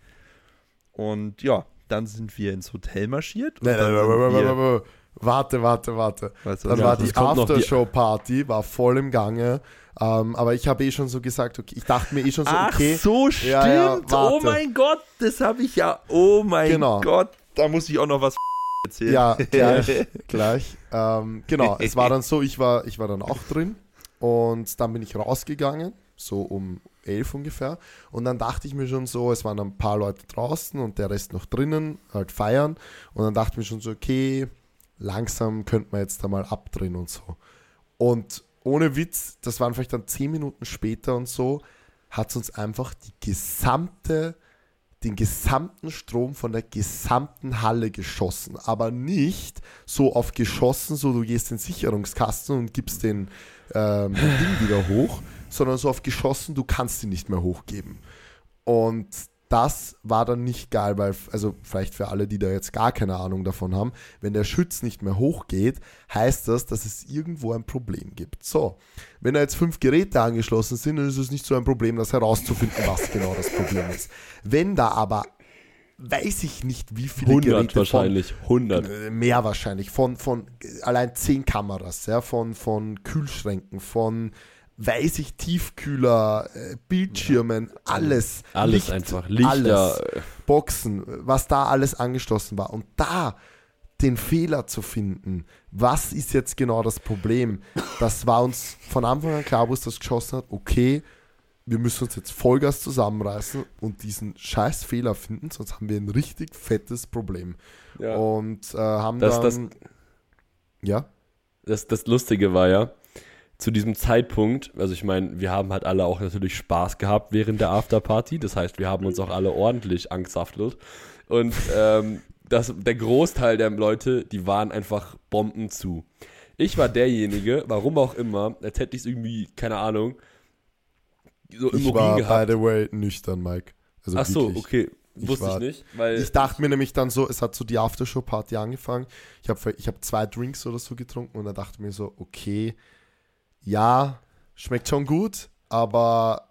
Und ja, dann sind wir ins Hotel marschiert. Und Nein, dann nein, nein. Warte, warte, warte. was Dann Ja, war die- Aftershow-Party, war voll im Gange. Ähm, aber ich habe eh schon so gesagt, okay, ich dachte mir eh schon so, Ach okay. so, stimmt. Ja, ja, oh mein Gott, das habe ich ja. Oh mein Genau. Gott, da muss ich auch noch was erzählen. Ja, gleich, gleich. Ähm, genau, es war dann so, ich war, ich war dann auch drin und dann bin ich rausgegangen, so um elf ungefähr. Und dann dachte ich mir schon so, es waren ein paar Leute draußen und der Rest noch drinnen, halt feiern. Und dann dachte ich mir schon so, okay, langsam könnte man jetzt da mal abdrehen und so. Und ohne Witz, das waren vielleicht dann zehn Minuten später und so, hat uns einfach die gesamte, den gesamten Strom von der gesamten Halle geschossen. Aber nicht so auf geschossen, so du gehst in den Sicherungskasten und gibst den ähm, Ding wieder hoch, sondern so auf geschossen, du kannst ihn nicht mehr hochgeben. Und das war dann nicht geil, weil, also vielleicht für alle, die da jetzt gar keine Ahnung davon haben, wenn der Schütz nicht mehr hochgeht, heißt das, dass es irgendwo ein Problem gibt. So, wenn da jetzt fünf Geräte angeschlossen sind, dann ist es nicht so ein Problem, das herauszufinden, was genau das Problem ist. Wenn da aber, weiß ich nicht, wie viele 100 Geräte von, wahrscheinlich, 100. äh, mehr wahrscheinlich, von, von allein zehn Kameras, ja, von, von Kühlschränken, von, weiß ich, Tiefkühler, äh, Bildschirmen, alles. Alles Licht, einfach. Lichter. Alles. Boxen, was da alles angeschlossen war. Und da den Fehler zu finden, was ist jetzt genau das Problem, das war uns von Anfang an klar, wo es das geschossen hat, okay, wir müssen uns jetzt Vollgas zusammenreißen und diesen scheiß Fehler finden, sonst haben wir ein richtig fettes Problem. Ja. Und äh, haben Das- das- dann... ja? das, das Lustige war ja, zu diesem Zeitpunkt, also ich meine, wir haben halt alle auch natürlich Spaß gehabt während der Afterparty. Das heißt, wir haben uns auch alle ordentlich angesaftelt. Und ähm, das, der Großteil der Leute, die waren einfach Bomben zu. Ich war derjenige, warum auch immer, als hätte ich es irgendwie, keine Ahnung, so im Ich Urin war, by gehabt. the way, nüchtern, Mike. Also Ach so, wirklich. okay. Ich Wusste ich war- nicht, weil Ich dachte mir nämlich dann so, es hat so die Aftershow-Party angefangen. Ich habe ich hab zwei Drinks oder so getrunken und dann dachte ich mir so, okay, ja, schmeckt schon gut, aber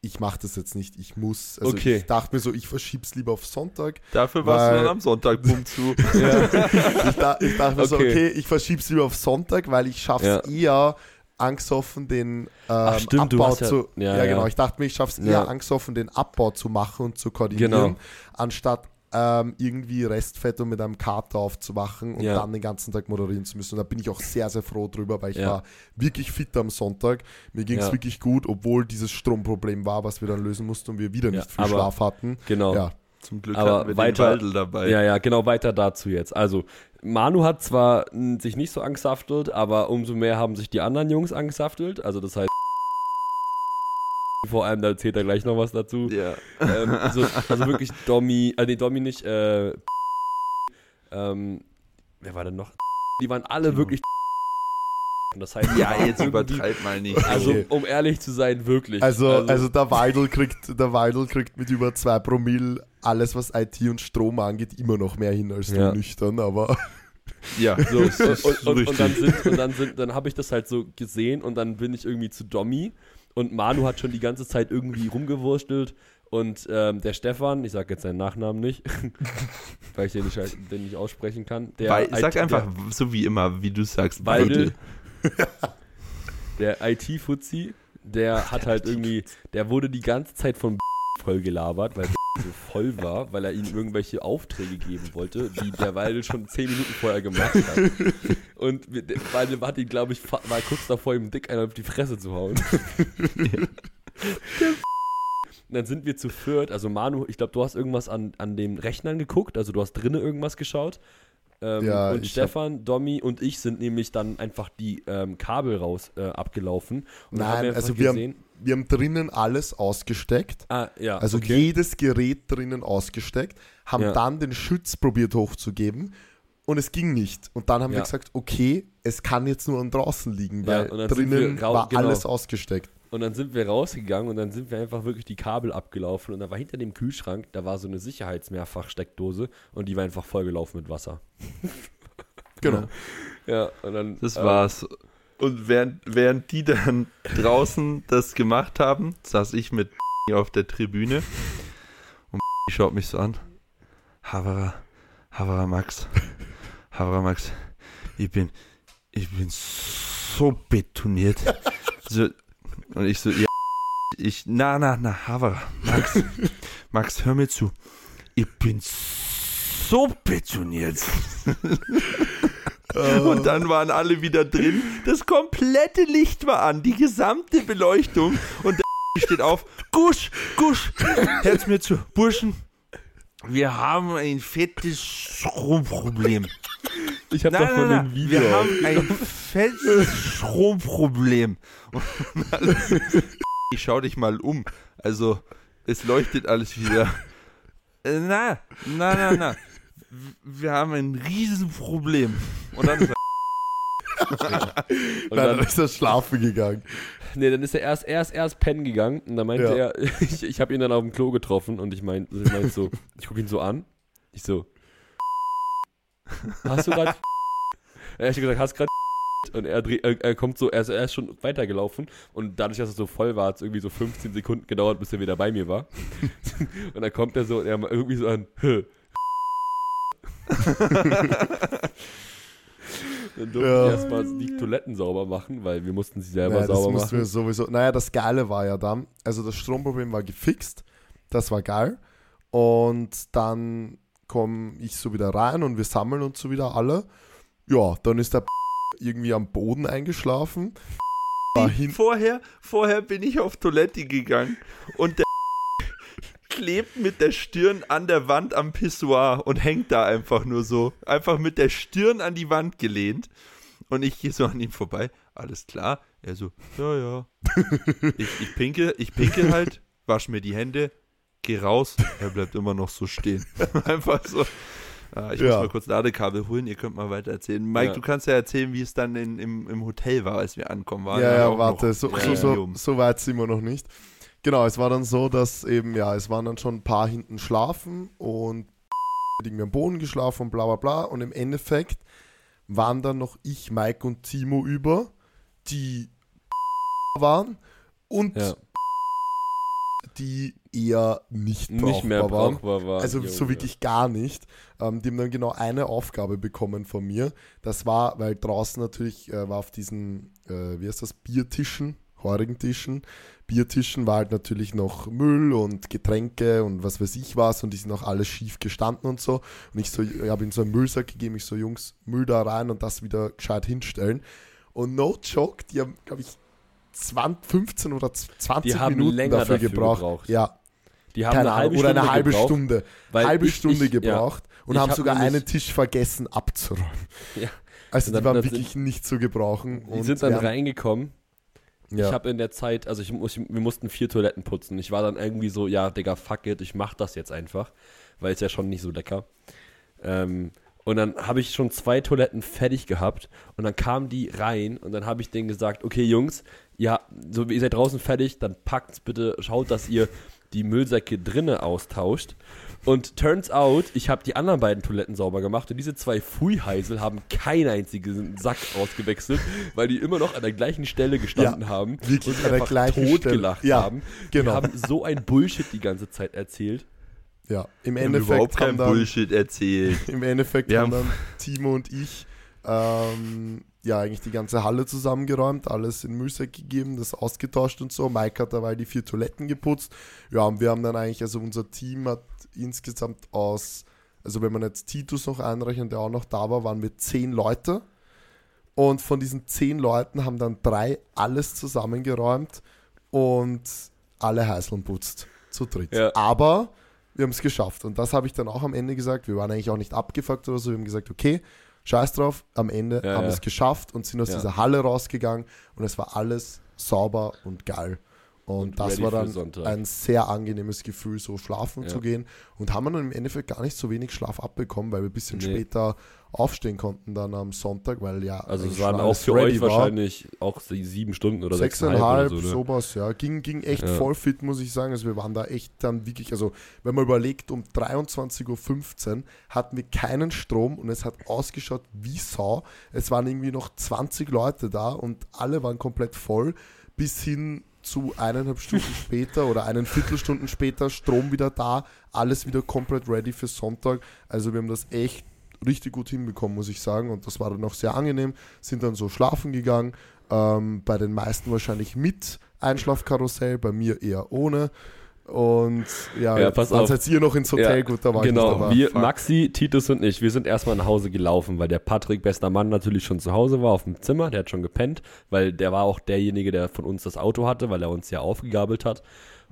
ich mache das jetzt nicht. Ich muss, also Okay. ich dachte mir so, ich verschieb's lieber auf Sonntag. Dafür warst Weil- du dann am Sonntag bumm zu. Ich, da, ich dachte mir so, Okay. okay, ich verschieb's lieber auf Sonntag, weil ich schaff's Ja. eher angesoffen, den ähm, stimmt, du Abbau hast ja- zu. ja, Ja, ja. genau. Ich dachte mir, ich schaff's eher Ja. angesoffen, den Abbau zu machen und zu koordinieren, Genau. anstatt ähm, irgendwie Restfett und mit einem Kater aufzuwachen und Ja. dann den ganzen Tag moderieren zu müssen. Und da bin ich auch sehr, sehr froh drüber, weil ich Ja. war wirklich fit am Sonntag. Mir ging's Ja. wirklich gut, obwohl dieses Stromproblem war, was wir dann lösen mussten und wir wieder Ja, nicht viel aber- Schlaf hatten. genau. Ja, Zum Glück Aber hatten wir weiter- den Waldl dabei. Ja, ja, genau, weiter dazu jetzt. Also, Manu hat zwar sich nicht so angesaftelt, aber umso mehr haben sich die anderen Jungs angesaftelt. Also, das heißt, vor allem, da erzählt er gleich noch was dazu. Ja. ähm, also, also wirklich Domi, äh, nee, Domi nicht, äh, ähm, wer war denn noch? Die waren alle wirklich und das heißt, Ja, jetzt übertreib mal nicht. Also, Okay. um ehrlich zu sein, wirklich. Also, also, der Weidel kriegt, der Weidel kriegt mit über zwei Promille alles, was IT und Strom angeht, immer noch mehr hin als Ja. du nüchtern, aber ja, So, und, und, und richtig. dann sind, und dann sind, dann habe ich das halt so gesehen und dann bin ich irgendwie zu Dommy und Manu hat schon die ganze Zeit irgendwie rumgewurstelt und ähm, der Stefan, ich sage jetzt seinen Nachnamen nicht, weil ich den nicht, den nicht aussprechen kann. Der Weil, sag einfach so wie immer, wie du sagst. Weidel, der IT-Fuzzi, der hat halt irgendwie, der wurde die ganze Zeit von voll gelabert, weil so voll war, weil er ihm irgendwelche Aufträge geben wollte, die der Weidel schon zehn Minuten vorher gemacht hat. Und Weidel hat ihn, glaube ich, war kurz davor, ihm dick einer auf die Fresse zu hauen. Und dann sind wir zu viert, also Manu, ich glaube, du hast irgendwas an, an den Rechnern geguckt, also du hast drinnen irgendwas geschaut. Ähm, Ja, und Stefan, Domi und ich sind nämlich dann einfach die ähm, Kabel raus äh, abgelaufen. Und Nein, einfach also wir gesehen, haben, wir haben drinnen alles ausgesteckt. ah, ja, Also okay. jedes Gerät drinnen ausgesteckt, haben Ja. dann den Schütz probiert hochzugeben und es ging nicht. Und dann haben wir Ja. gesagt, okay, es kann jetzt nur an draußen liegen, weil drinnen wir war genau. alles ausgesteckt. Und dann sind wir rausgegangen und dann sind wir einfach wirklich die Kabel abgelaufen und da war hinter dem Kühlschrank, da war so eine Sicherheitsmehrfachsteckdose und die war einfach vollgelaufen mit Wasser. Genau. Ja, und dann. Das ähm, war's. Und während, während die dann draußen das gemacht haben, saß ich mit auf der Tribüne und schaut mich so an. Havara, Havara Max, Havara Max, ich bin, ich bin so betoniert. So, und ich so, ja, ich, na, na, na, Havara, Max, Max, hör mir zu. Ich bin so betoniert. Und dann waren alle wieder drin. Das komplette Licht war an, die gesamte Beleuchtung. Und der steht auf. Gusch, Gusch, hört's mir zu. Burschen, wir haben ein fettes Stromproblem. Ich habe doch von nein, dem Video. Wir haben ein fettes Stromproblem. Ich schau dich mal um. Also, es leuchtet alles wieder. Äh, Na, na, na, na. Wir haben ein Riesenproblem. Und dann ist er, und dann, dann ist er schlafen gegangen. nee, dann ist er erst, erst, erst pennen gegangen und dann meinte Ja. er, ich, ich habe ihn dann auf dem Klo getroffen und ich meinte ich meint so, ich gucke ihn so an, ich so, hast du gerade, er hat gesagt, hast gerade und er, dreh- er, er kommt so, er ist, er ist schon weitergelaufen und dadurch, dass es so voll war, hat es irgendwie so 15 Sekunden gedauert, bis er wieder bei mir war. und dann kommt er so und er mal irgendwie so an? Dann durften Ja. wir erstmal die Toiletten sauber machen, weil wir mussten sie selber Naja, das sauber mussten wir machen. sowieso. Naja, das Geile war ja dann, also das Stromproblem war gefixt, das war geil. Und dann komme ich so wieder rein und wir sammeln uns so wieder alle. Ja, dann ist der irgendwie am Boden eingeschlafen. Vorher, vorher bin ich auf Toilette gegangen und der klebt mit der Stirn an der Wand am Pissoir und hängt da einfach nur so. Einfach mit der Stirn an die Wand gelehnt. Und ich gehe so an ihm vorbei. Alles klar. Er so, ja, ja. Ich, ich pinke, ich pinke halt, wasch mir die Hände, geh raus. Er bleibt immer noch so stehen. Einfach so. Ah, ich muss Ja. mal kurz Ladekabel holen, ihr könnt mal weiter erzählen. Mike, Ja. du kannst ja erzählen, wie es dann in, im, im Hotel war, als wir ankommen waren. Ja, ja, warte, so, so, so, weit sind wir noch nicht. Genau, es war dann so, dass eben, ja, es waren dann schon ein paar hinten schlafen und irgendwie am Boden geschlafen und bla bla bla. Und im Endeffekt waren dann noch ich, Mike und Timo über, die waren und Ja. die eher nicht Nicht mehr brauchbar war. Also Junge. so wirklich gar nicht. Ähm, die haben dann genau eine Aufgabe bekommen von mir. Das war, weil draußen natürlich äh, war auf diesen, äh, wie heißt das, Biertischen, heurigen Tischen, Biertischen war halt natürlich noch Müll und Getränke und was weiß ich was und die sind auch alles schief gestanden und so. Und ich so, ich habe ihnen so einen Müllsack gegeben, ich so, Jungs, Müll da rein und das wieder gescheit hinstellen. Und no joke, die haben, glaube ich, 20, 15 oder 20 Die haben Minuten länger dafür, dafür gebraucht. gebraucht. Ja, Die haben keine eine halbe Ahnung, oder Stunde eine halbe gebraucht, Stunde. weil halbe ich- Stunde ich- ja. gebraucht und Ich haben hab sogar einen Tisch vergessen abzuräumen. Ja. Also Und die waren wirklich nicht zu gebrauchen. Die und sind dann haben- reingekommen. Ja. Ich habe in der Zeit, also ich, muss- wir mussten vier Toiletten putzen. Ich war dann irgendwie so, ja, Digga, fuck it, ich mach das jetzt einfach, weil es ja schon nicht so lecker. Ähm, und dann habe ich schon zwei Toiletten fertig gehabt und dann kamen die rein und dann habe ich denen gesagt, okay Jungs, ja, so ihr seid draußen fertig, dann packt's bitte, schaut, dass ihr die Müllsäcke drinnen austauscht. Und turns out, ich habe die anderen beiden Toiletten sauber gemacht und diese zwei Fuiheisel haben keinen einzigen Sack ausgewechselt, weil die immer noch an der gleichen Stelle gestanden Ja, haben wirklich und sich an der einfach gleichen totgelacht Stelle. Ja, haben. genau. Die haben so ein Bullshit die ganze Zeit erzählt. ja, im Wir haben Endeffekt überhaupt kein haben dann, Bullshit erzählt. im Endeffekt Wir haben haben- dann Timo und ich ähm, ja eigentlich die ganze Halle zusammengeräumt, alles in Müllsack gegeben, das ausgetauscht und so. Mike hat dabei die vier Toiletten geputzt. Ja, und wir haben dann eigentlich, also unser Team hat insgesamt aus, also wenn man jetzt Titus noch einrechnet, der auch noch da war, waren wir zehn Leute. Und von diesen zehn Leuten haben dann drei alles zusammengeräumt und alle Heißeln putzt. Zu dritt. Ja. Aber wir haben es geschafft. Und das habe ich dann auch am Ende gesagt. Wir waren eigentlich auch nicht abgefuckt oder so. Wir haben gesagt, okay, scheiß drauf. Am Ende Ja, haben wir ja. es geschafft und sind aus Ja. dieser Halle rausgegangen. Und es war alles sauber und geil. Und, Und das war dann ein sehr angenehmes Gefühl, so schlafen zu gehen. Und haben wir dann im Endeffekt gar nicht so wenig Schlaf abbekommen, weil wir ein bisschen Nee. später aufstehen konnten dann am Sonntag, weil ja Also es waren auch für ready euch war. wahrscheinlich auch sieben Stunden oder Sechseinhalb, sechseinhalb so. Ne? sowas, ja. Ging, ging echt Ja. voll fit, muss ich sagen. Also wir waren da echt dann wirklich, also wenn man überlegt, um 23.15 Uhr hatten wir keinen Strom und es hat ausgeschaut wie Sau. Es waren irgendwie noch 20 Leute da und alle waren komplett voll, bis hin zu eineinhalb Stunden später oder einen Viertelstunden später Strom wieder da, alles wieder komplett ready für Sonntag. Also wir haben das echt richtig gut hinbekommen, muss ich sagen. Und das war dann auch sehr angenehm. Sind dann so schlafen gegangen. Ähm, bei den meisten wahrscheinlich mit Einschlafkarussell, bei mir eher ohne. Und ja, Ja, pass dann seid ihr noch ins Hotel, Ja, gut, da war ich genau, nicht dabei. wir, Fuck. Maxi, Titus und ich, wir sind erstmal nach Hause gelaufen, weil der Patrick, bester Mann, natürlich schon zu Hause war, auf dem Zimmer, der hat schon gepennt, weil der war auch derjenige, der von uns das Auto hatte, weil er uns ja aufgegabelt hat.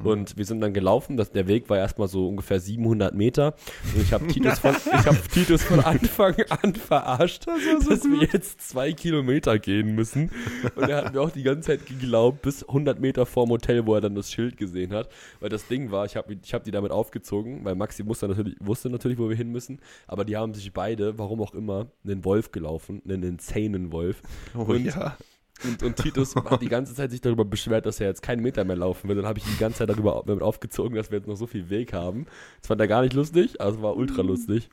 Mhm. Und wir sind dann gelaufen, das, der Weg war erstmal so ungefähr 700 Meter. Und ich habe Titus, von, ich hab Titus von Anfang an verarscht, dass wir jetzt zwei Kilometer gehen müssen. Und er hat mir auch die ganze Zeit geglaubt, bis 100 Meter vorm Hotel, wo er dann das Schild gesehen hat. Weil das Ding war, ich habe ich hab die damit aufgezogen, weil Maxi wusste natürlich, wusste natürlich, wo wir hin müssen. Aber die haben sich beide, warum auch immer, einen Wolf gelaufen, einen insanen Wolf. Oh Und- ja. Und, und Titus hat die ganze Zeit sich darüber beschwert, dass er jetzt keinen Meter mehr laufen will. Dann habe ich ihn die ganze Zeit darüber damit aufgezogen, dass wir jetzt noch so viel Weg haben. Das fand er gar nicht lustig, aber es war ultra lustig.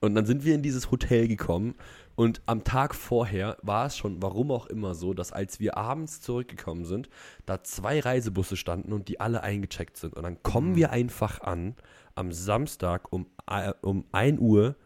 Und dann sind wir in dieses Hotel gekommen und am Tag vorher war es schon, warum auch immer so, dass als wir abends zurückgekommen sind, da zwei Reisebusse standen und die alle eingecheckt sind. Und dann kommen wir einfach an am Samstag um, äh, um 1 Uhr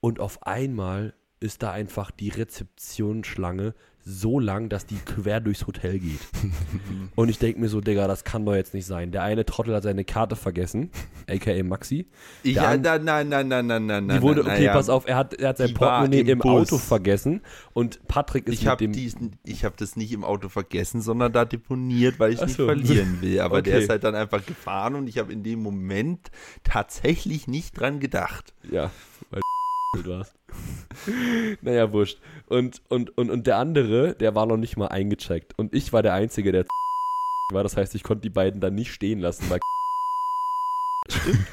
und auf einmal ist da einfach die Rezeptionsschlange so lang, dass die quer durchs Hotel geht. und ich denke mir so, Digga, das kann doch jetzt nicht sein. Der eine Trottel hat seine Karte vergessen, aka Maxi. Ich, Der ja, an- nein, nein, nein, nein, nein, nein, Die wurde, nein, okay, ja. pass auf, er hat, er hat sein Die Portemonnaie im im. Auto vergessen und Patrick ist Ich mit dem. diesen, ich habe das nicht im Auto vergessen, sondern da deponiert, weil ich Ach nicht so. verlieren will. Aber der Okay. ist halt dann einfach gefahren und ich habe in dem Moment tatsächlich nicht dran gedacht. Ja, weil du warst. naja, wurscht. Und, und, und, und der andere, der war noch nicht mal eingecheckt. Und ich war der Einzige, der war. Das heißt, ich konnte die beiden dann nicht stehen lassen, weil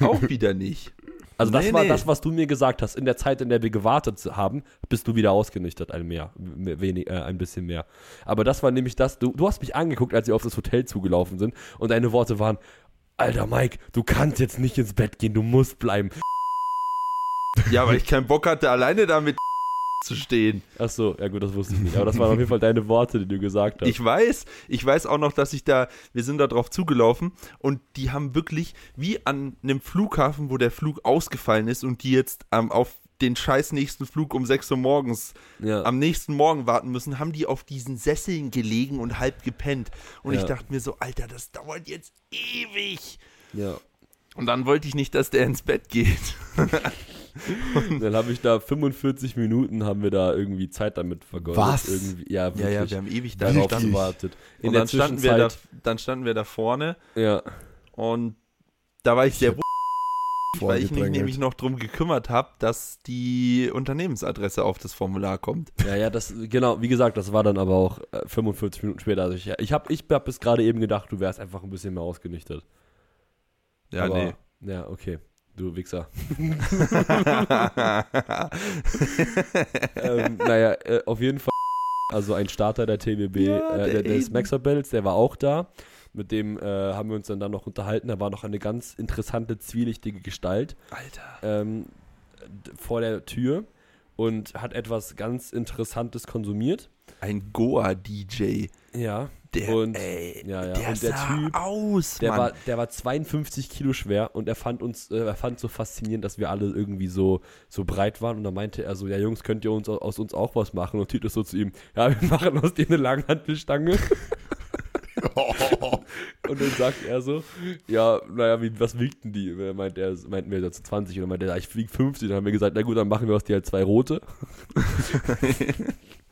Auch wieder nicht. Also das Nee, war nee. das, was du mir gesagt hast. In der Zeit, in der wir gewartet haben, bist du wieder ausgenüchtert, ein mehr, mehr wenig, äh, ein bisschen mehr. Aber das war nämlich das. Du, du hast mich angeguckt, als wir auf das Hotel zugelaufen sind, und deine Worte waren: Alter Mike, du kannst jetzt nicht ins Bett gehen, du musst bleiben. Ja, weil ich keinen Bock hatte, alleine damit zu stehen. Ach so, ja gut, das wusste ich nicht. Aber das waren auf jeden Fall deine Worte, die du gesagt hast. Ich weiß, ich weiß auch noch, dass ich da, wir sind da drauf zugelaufen und die haben wirklich, wie an einem Flughafen, wo der Flug ausgefallen ist und die jetzt ähm, auf den scheiß nächsten Flug um 6 Uhr morgens ja. am nächsten Morgen warten müssen, haben die auf diesen Sesseln gelegen und halb gepennt. Und Ja. ich dachte mir so, Alter, das dauert jetzt ewig. ja. Und dann wollte ich nicht, dass der ins Bett geht. Dann habe ich da 45 Minuten haben wir da irgendwie Zeit damit vergeudet. Was? Irgendwie, ja, wirklich. haben ewig da darauf gewartet. In Und dann standen, wir da, dann standen wir da vorne ja, und da war ich sehr hab weil ich mich nämlich noch drum gekümmert habe, dass die Unternehmensadresse auf das Formular kommt. Ja, ja, das, genau, wie gesagt, das war dann aber auch äh, 45 Minuten später. Also ich, ich habe ich hab bis gerade eben gedacht, du wärst einfach ein bisschen mehr ausgenüchtert. Ja, aber, nee. Ja, okay. Du Wichser. ähm, naja, äh, auf jeden Fall. Also ein Starter der TWB, Ja, äh, der der, des. Maxer Battles, der war auch da. Mit dem äh, haben wir uns dann, dann noch unterhalten. Da war noch eine ganz interessante, zwielichtige Gestalt Alter. ähm, vor der Tür und hat etwas ganz Interessantes konsumiert. Ein Goa-DJ. Ja. Der, Und- ey, ja, ja. der Und der Typ, aus, Der Mann. war, der war 52 Kilo schwer und er fand uns, äh, er fand so faszinierend, dass wir alle irgendwie so, so breit waren. Und dann meinte er so, ja Jungs, könnt ihr uns aus uns auch was machen? Und Titus so zu ihm, ja, wir machen aus dir eine Langhantelstange. und dann sagt er so, ja, naja, wie, was wiegt denn die? Und Meint er, meinten wir so 20 und dann meinte er, ich wiege 50. Dann haben wir gesagt, na gut, dann machen wir aus dir halt zwei rote.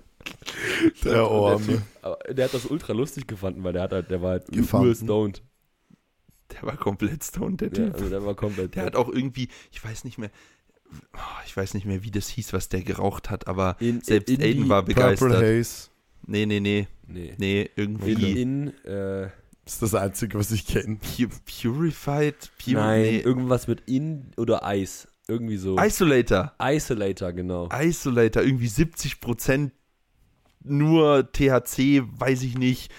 Der. Typ, aber der hat das ultra lustig gefunden, weil der hat halt, der war halt übel stoned. der war komplett stoned, der Ja, Typ. also der war komplett. Der hat auch irgendwie, ich weiß nicht mehr, oh, ich weiß nicht mehr, wie das hieß, was der geraucht hat, aber in, selbst in Aiden war Purple begeistert. Haze Nee, nee, nee, Nee. nee, In, irgendwie in äh, ist das Einzige, was ich kenne. Pu Purified, Pure, nein, nee. irgendwas mit in oder Eis. Irgendwie so. Isolator. Isolator, genau. Isolator, irgendwie 70% nur THC, weiß ich nicht.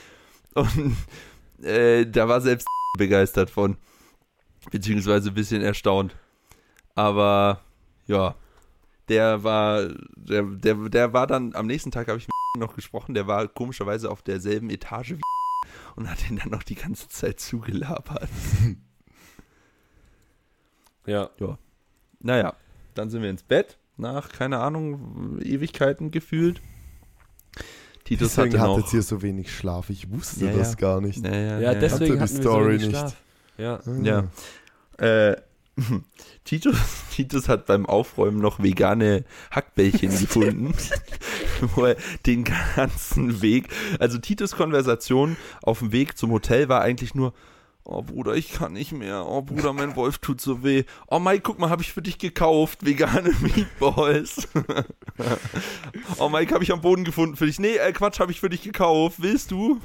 Und äh, da war selbst begeistert von. Beziehungsweise ein bisschen erstaunt. Aber ja, der war, der, der, der war dann, am nächsten Tag habe ich mit noch gesprochen, der war komischerweise auf derselben Etage wie und hat ihn dann noch die ganze Zeit zugelabert. Ja. Naja, dann sind wir ins Bett, nach, keine Ahnung, Ewigkeiten gefühlt. Titus Deswegen hatte noch. ihr so wenig Schlaf. Ich wusste Ja, das ja. gar nicht. Ja, ja, deswegen Hatte die hatten wir so Story wenig nicht. Schlaf. Ja. Ja. Äh, Titus, Titus hat beim Aufräumen noch vegane Hackbällchen gefunden, wo er den ganzen Weg, also Titus Konversation auf dem Weg zum Hotel war eigentlich nur, oh Bruder, ich kann nicht mehr, oh Bruder, mein Wolf tut so weh, oh Mike, guck mal, habe ich für dich gekauft, vegane Meatballs. oh Mike, habe ich am Boden gefunden für dich, nee, äh, Quatsch, habe ich für dich gekauft, willst du?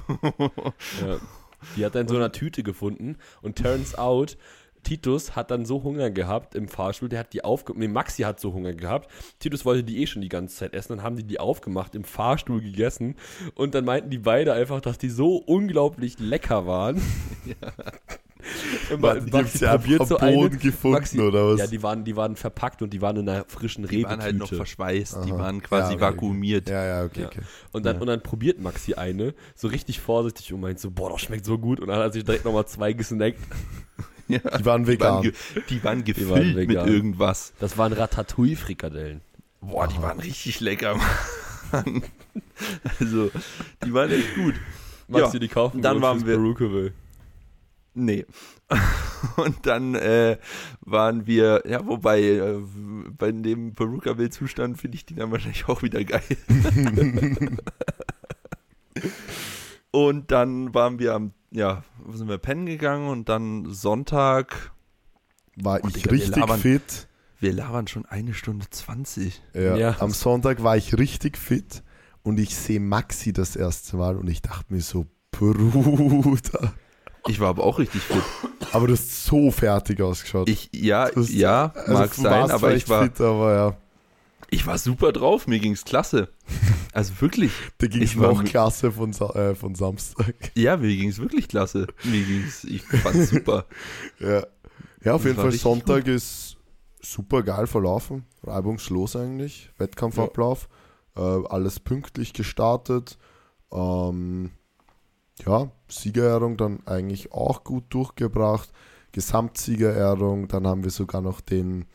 Ja. Die hat in so einer Tüte gefunden und turns out, Titus hat dann so Hunger gehabt im Fahrstuhl, der hat die aufgemacht, nee, Maxi hat so Hunger gehabt, Titus wollte die eh schon die ganze Zeit essen, dann haben die die aufgemacht, im Fahrstuhl gegessen und dann meinten die beide einfach, dass die so unglaublich lecker waren. Und Weil die haben's ja einfach am Boden gefunden, oder was? Ja, die waren, die waren verpackt und die waren in einer frischen Die waren halt noch verschweißt, die Aha. waren quasi Ja, okay, vakuumiert. Ja, ja, okay, Ja. okay. Und dann, und dann probiert Maxi eine, so richtig vorsichtig und meint so, boah, das schmeckt so gut. Und dann hat er sich direkt nochmal zwei gesnackt. Ja. Die waren Die waren, vegan. die waren gefüllt waren mit vegan. irgendwas. Das waren Ratatouille-Frikadellen. Boah, die waren richtig lecker, Mann. Also, die waren echt gut. Maxi, Ja, die kaufen dann waren wir- Perukaville. Nee. Und dann äh, waren wir, ja, wobei, äh, bei dem Perukaville-Zustand finde ich die dann wahrscheinlich auch wieder geil. und dann waren wir am, ja, sind wir pennen gegangen und dann Sonntag, War Oh, ich Digga, wir richtig labern. fit. wir labern schon eine Stunde 20. Ja. Ja. Am Sonntag war ich richtig fit und ich sehe Maxi das erste Mal und ich dachte mir so, Bruder. Ich war aber auch richtig fit. Aber du hast so fertig ausgeschaut. Ich, ja, Das- ja, Also, mag sein, aber ich war, fit, aber ja, ich war super drauf, mir ging's klasse. Also wirklich, da ging es Ich war mit- klasse von, Sa äh, von Samstag. ja, mir ging's wirklich klasse. Mir ging's, ich fand's super. Ja, ja auf Das jeden Fall Sonntag ist super geil verlaufen. Reibungslos eigentlich. Wettkampfablauf. Äh, alles pünktlich gestartet. Ähm, ja, Siegerehrung dann eigentlich auch gut durchgebracht. Gesamtsiegerehrung, dann haben wir sogar noch den,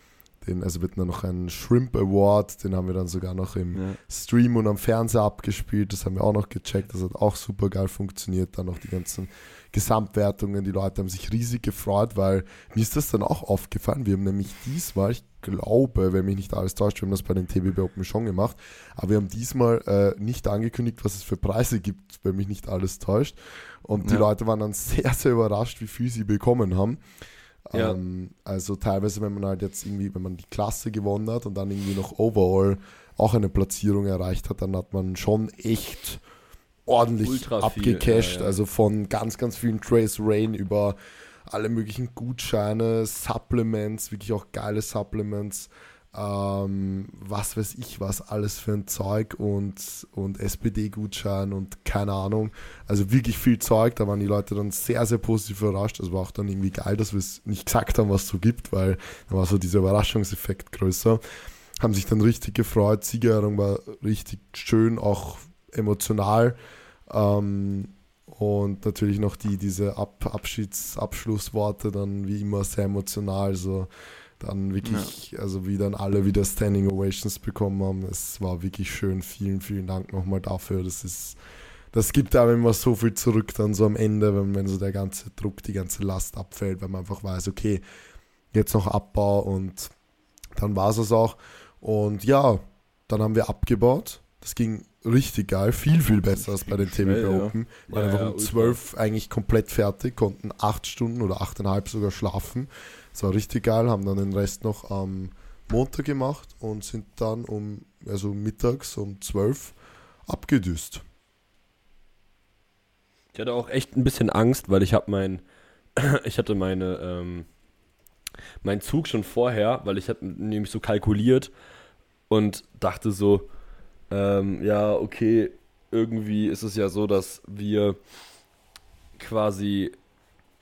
den also wird dann noch einen Shrimp Award, den haben wir dann sogar noch im Ja. Stream und am Fernseher abgespielt. Das haben wir auch noch gecheckt. Das hat auch super geil funktioniert. Dann noch die ganzen Gesamtwertungen. Die Leute haben sich riesig gefreut, weil mir ist das dann auch aufgefallen. Wir haben nämlich diesmal, ich glaube, wenn mich nicht alles täuscht, wir haben das bei den TBB Open schon gemacht, aber wir haben diesmal äh, nicht angekündigt, was es für Preise gibt, wenn mich nicht alles täuscht. Und die Ja. Leute waren dann sehr, sehr überrascht, wie viel sie bekommen haben. Ja. Ähm, also teilweise, wenn man halt jetzt irgendwie, wenn man die Klasse gewonnen hat und dann irgendwie noch overall auch eine Platzierung erreicht hat, dann hat man schon echt ordentlich Ultra viel, abgecasht. ja, ja. Also von ganz, ganz vielen Trace Rain über alle möglichen Gutscheine, Supplements, wirklich auch geile Supplements, ähm, was weiß ich was, alles für ein Zeug und, und SPD-Gutschein und keine Ahnung. Also wirklich viel Zeug, da waren die Leute dann sehr, sehr positiv überrascht. Es war auch dann irgendwie geil, dass wir es nicht gesagt haben, was es so gibt, weil da war so dieser Überraschungseffekt größer. Haben sich dann richtig gefreut, Siegerehrung war richtig schön, auch emotional. Ähm, und natürlich noch die, diese Ab Abschieds Abschlussworte dann wie immer sehr emotional. Also dann wirklich, also wie dann alle wieder Standing Ovations bekommen haben. Es war wirklich schön. Vielen, vielen Dank nochmal dafür. Das ist, das gibt einem immer so viel zurück dann so am Ende, wenn, wenn so der ganze Druck, die ganze Last abfällt, weil man einfach weiß, okay, jetzt noch Abbau und dann war es es auch. Und ja, dann haben wir abgebaut. Das ging richtig geil, viel, viel besser als bei den TBB ja. Open. Wir waren Ja, einfach ja, um ultra. 12 eigentlich komplett fertig, konnten acht Stunden oder achteinhalb sogar schlafen. Das war richtig geil, haben dann den Rest noch am Montag gemacht und sind dann um, also mittags um 12 abgedüst. Ich hatte auch echt ein bisschen Angst, weil ich habe mein, ich hatte meine, ähm, meinen Zug schon vorher, weil ich hatte nämlich so kalkuliert und dachte so, ähm, ja, okay, irgendwie ist es ja so, dass wir quasi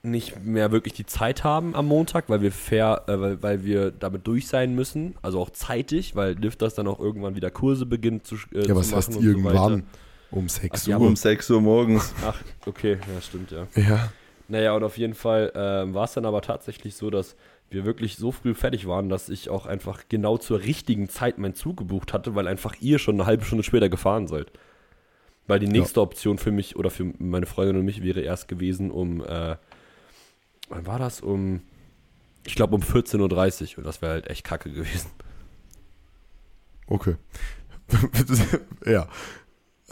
nicht mehr wirklich die Zeit haben am Montag, weil wir fair, äh, weil, weil wir damit durch sein müssen, also auch zeitig, weil Lifters dann auch irgendwann wieder Kurse beginnt zu, äh, Ja, zu was machen heißt und so irgendwann? um 6 Ach ja, Uhr. Um 6 Uhr morgens. Ach, okay, ja, stimmt, ja. ja. Naja, und auf jeden Fall ähm, war es dann aber tatsächlich so, dass wir wirklich so früh fertig waren, dass ich auch einfach genau zur richtigen Zeit meinen Zug gebucht hatte, weil einfach ihr schon eine halbe Stunde später gefahren seid. Weil die nächste Option für mich oder für meine Freundin und mich wäre erst gewesen um, äh, wann war das? Um, ich glaube um 14.30 Uhr und das wäre halt echt kacke gewesen. Okay. ja.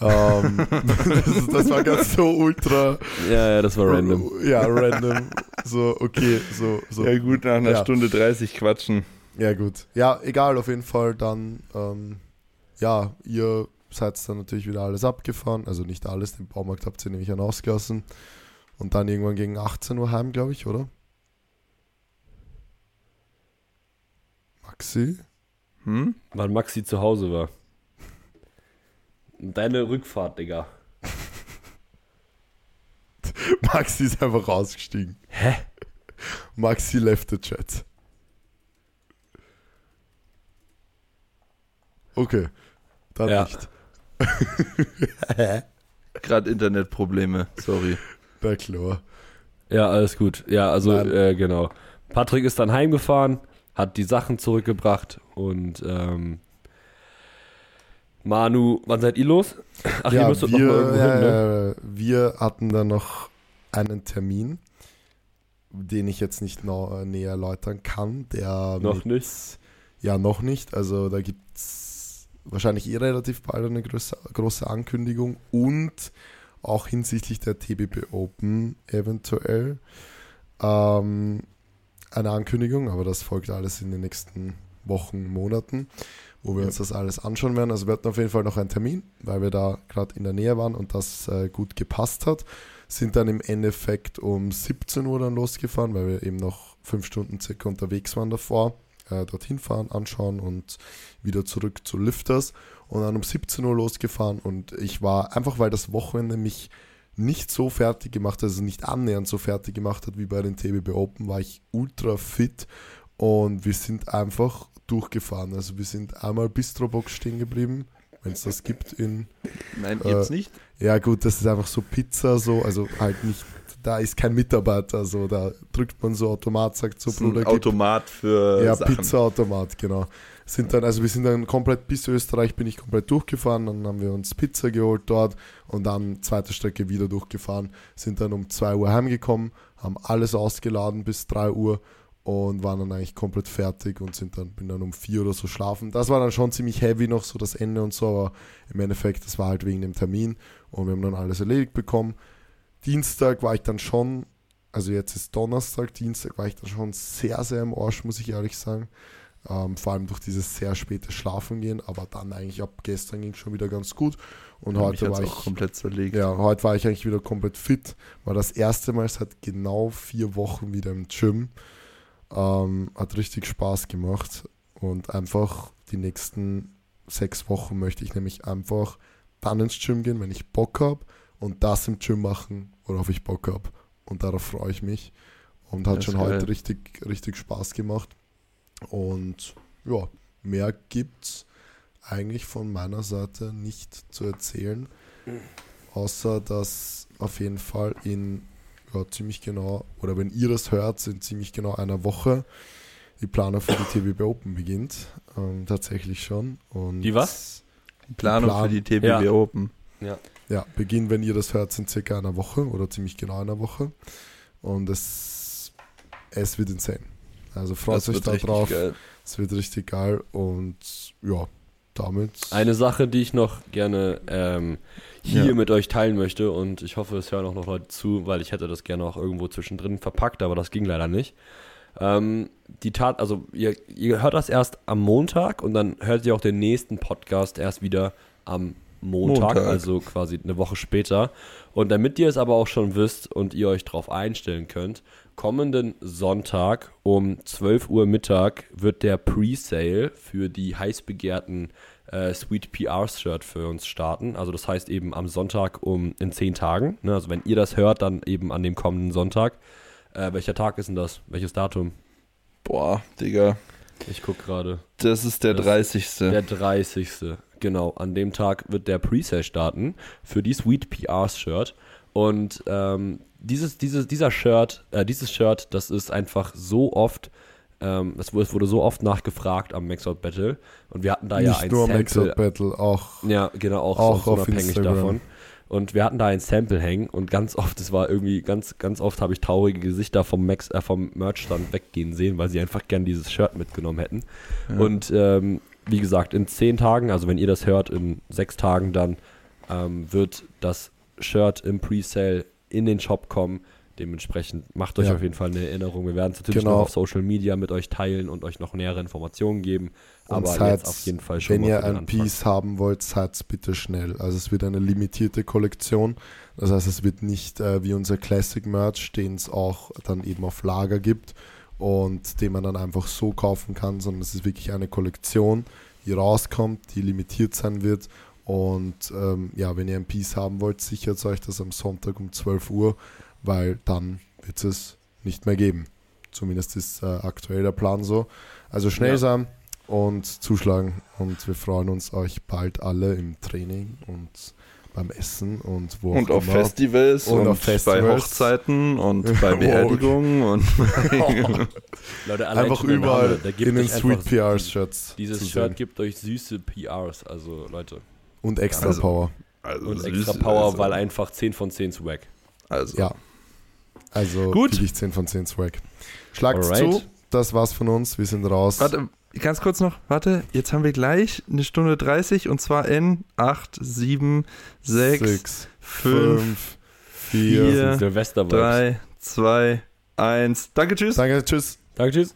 Ähm, das, das war ganz so ultra. Ja, ja, das war random. Ja, random. So, okay, so. so. Ja, gut, nach einer Ja. Stunde 30 quatschen. Ja, gut. Ja, egal, auf jeden Fall dann, ähm, ja, ihr seid dann natürlich wieder alles abgefahren. Also nicht alles, den Baumarkt habt ihr nämlich dann ausgelassen. Und dann irgendwann gegen 18 Uhr heim, glaube ich, oder? Maxi? Hm? Wann Maxi zu Hause war. Deine Rückfahrt, Digga. Maxi ist einfach rausgestiegen. Hä? Maxi left the chat. Okay. Dann Ja. nicht. Gerade Internetprobleme, sorry. Na klar. Ja, alles gut. Ja, also, äh, genau. Patrick ist dann heimgefahren, hat die Sachen zurückgebracht und ähm, Manu, wann seid ihr los? Ach, ihr ja, müsstet noch wir, mal irgendwo ja, hin, ne? ja. wir hatten dann noch einen Termin, den ich jetzt nicht noch näher erläutern kann. Der Noch mit, nicht? Ja, noch nicht. Also da gibt es wahrscheinlich eh relativ bald eine große, große Ankündigung und auch hinsichtlich der TBB Open eventuell ähm, eine Ankündigung, aber das folgt alles in den nächsten Wochen, Monaten, wo wir Ja. uns das alles anschauen werden. Also wir hatten auf jeden Fall noch einen Termin, weil wir da gerade in der Nähe waren und das äh, gut gepasst hat. Sind dann im Endeffekt um 17 Uhr dann losgefahren, weil wir eben noch fünf Stunden circa unterwegs waren davor. Äh, dorthin fahren, anschauen und wieder zurück zu Lifters und dann um 17 Uhr losgefahren und ich war einfach, weil das Wochenende mich nicht so fertig gemacht hat, also nicht annähernd so fertig gemacht hat wie bei den TBB Open, war ich ultra fit und wir sind einfach durchgefahren. Also wir sind einmal Bistrobox stehen geblieben, wenn es das gibt in Nein, Äh, jetzt nicht. ja gut, das ist einfach so Pizza, so, also halt nicht, da ist kein Mitarbeiter, so, da drückt man so Automat, sagt so, Das Bruder, gib Automat für ja. Pizzaautomat, genau. Sind dann, also wir sind dann komplett bis Österreich bin ich komplett durchgefahren, dann haben wir uns Pizza geholt dort und dann zweite Strecke wieder durchgefahren, sind dann um 2 Uhr heimgekommen, haben alles ausgeladen bis 3 Uhr und waren dann eigentlich komplett fertig und sind dann, bin dann um 4 oder so schlafen. Das war dann schon ziemlich heavy noch, so das Ende und so, aber im Endeffekt, das war halt wegen dem Termin und wir haben dann alles erledigt bekommen. Dienstag war ich dann schon, also jetzt ist Donnerstag, Dienstag war ich dann schon sehr, sehr im Arsch, muss ich ehrlich sagen. Ähm, vor allem durch dieses sehr späte Schlafen gehen, aber dann eigentlich ab gestern ging es schon wieder ganz gut. Und Mich heute war auch ich, komplett zerlegt. ja, heute war ich eigentlich wieder komplett fit. War das erste Mal seit genau vier Wochen wieder im Gym. Ähm, hat richtig Spaß gemacht und einfach die nächsten sechs Wochen möchte ich nämlich einfach dann ins Gym gehen, wenn ich Bock habe und das im Gym machen, worauf ich Bock habe. Und darauf freue ich mich. Und hat Das schon heute richtig, richtig Spaß gemacht. Und ja, mehr gibt's eigentlich von meiner Seite nicht zu erzählen. Außer dass auf jeden Fall in ja, ziemlich genau, oder wenn ihr das hört, in ziemlich genau einer Woche die Planung für die TBB Open beginnt. Ähm, tatsächlich schon. Und Die was? Die Planung Plan- für die TBW Ja. Open. Ja, Beginn, wenn ihr das hört, sind circa einer Woche oder ziemlich genau einer Woche. Und es, es wird insane. Also freut Das euch wird da richtig drauf. geil. Es wird richtig geil und ja, damit. Eine Sache, die ich noch gerne ähm, hier Ja. mit euch teilen möchte und ich hoffe, es hören auch noch Leute zu, weil ich hätte das gerne auch irgendwo zwischendrin verpackt, aber das ging leider nicht. Ähm, die Tat, also ihr, ihr hört das erst am Montag und dann hört ihr auch den nächsten Podcast erst wieder am Montag, Montag. also quasi eine Woche später. Und damit ihr es aber auch schon wisst und ihr euch darauf einstellen könnt, kommenden Sonntag um 12 Uhr Mittag wird der Pre-Sale für die heiß begehrten äh, Sweet PRs Shirt für uns starten. Also das heißt eben am Sonntag um in 10 Tagen. Ne? Also wenn ihr das hört, dann eben an dem kommenden Sonntag. Äh, welcher Tag ist denn das? Welches Datum? Boah, Digga. Ich gucke gerade. Das ist der Das- 30. Der 30. Genau, an dem Tag wird der Presale starten für die Sweet PRs Shirt. Und ähm, dieses, dieses, dieser Shirt, äh, dieses Shirt, das ist einfach so oft, ähm, es wurde so oft nachgefragt am Maxout Battle. Und wir hatten da ja nicht ein nur Sample. Battle, auch Ja, genau, auch, Auch auf unabhängig Instagram. davon. Und wir hatten da ein Sample hängen und ganz oft, es war irgendwie, ganz, ganz oft habe ich traurige Gesichter vom, Max, äh, vom Merchstand weggehen sehen, weil sie einfach gern dieses Shirt mitgenommen hätten. Ja. Und ähm, wie gesagt, in zehn Tagen, also wenn ihr das hört, in sechs Tagen dann ähm, wird das Shirt im Presale in den Shop kommen. Dementsprechend macht euch Ja. auf jeden Fall eine Erinnerung. Wir werden es natürlich Genau. noch auf Social Media mit euch teilen und euch noch nähere Informationen geben. Und Aber seid, jetzt auf jeden Fall schon wenn ihr ein. Piece haben wollt, seid bitte schnell. Also es wird eine limitierte Kollektion. Das heißt, es wird nicht äh, wie unser Classic Merch, den es auch dann eben auf Lager gibt und den man dann einfach so kaufen kann, sondern es ist wirklich eine Kollektion, die rauskommt, die limitiert sein wird. Und ähm, ja, wenn ihr ein Piece haben wollt, sichert euch das am Sonntag um 12 Uhr, weil dann wird es nicht mehr geben. Zumindest ist äh, aktuell der Plan so. Also schnell Ja. sein und zuschlagen. Und wir freuen uns, euch bald alle im Training und beim Essen und wo Und auch auf immer. Festivals Und und, auf Festivals. bei Hochzeiten und bei. Beerdigungen und Leute, Einfach überall gibt in den Sweet einfach- PRs-Shirts. Dieses zu Shirt sehen. gibt euch süße PRs, also Leute. Und extra Also, Power. also Und süß, extra Power, also, weil einfach 10 von 10 Swag. also. Ja. Also Gut. wirklich 10 von 10 Swag. Schlagt's Alright. zu. Das war's von uns. Wir sind raus. Warte, ganz kurz noch, warte, jetzt haben wir gleich eine Stunde 30 und zwar in 8, 7, 6, Six, 5, fünf, vier. vier, Silvester 3, 2, 1. Danke, tschüss. Danke, tschüss. Danke, tschüss.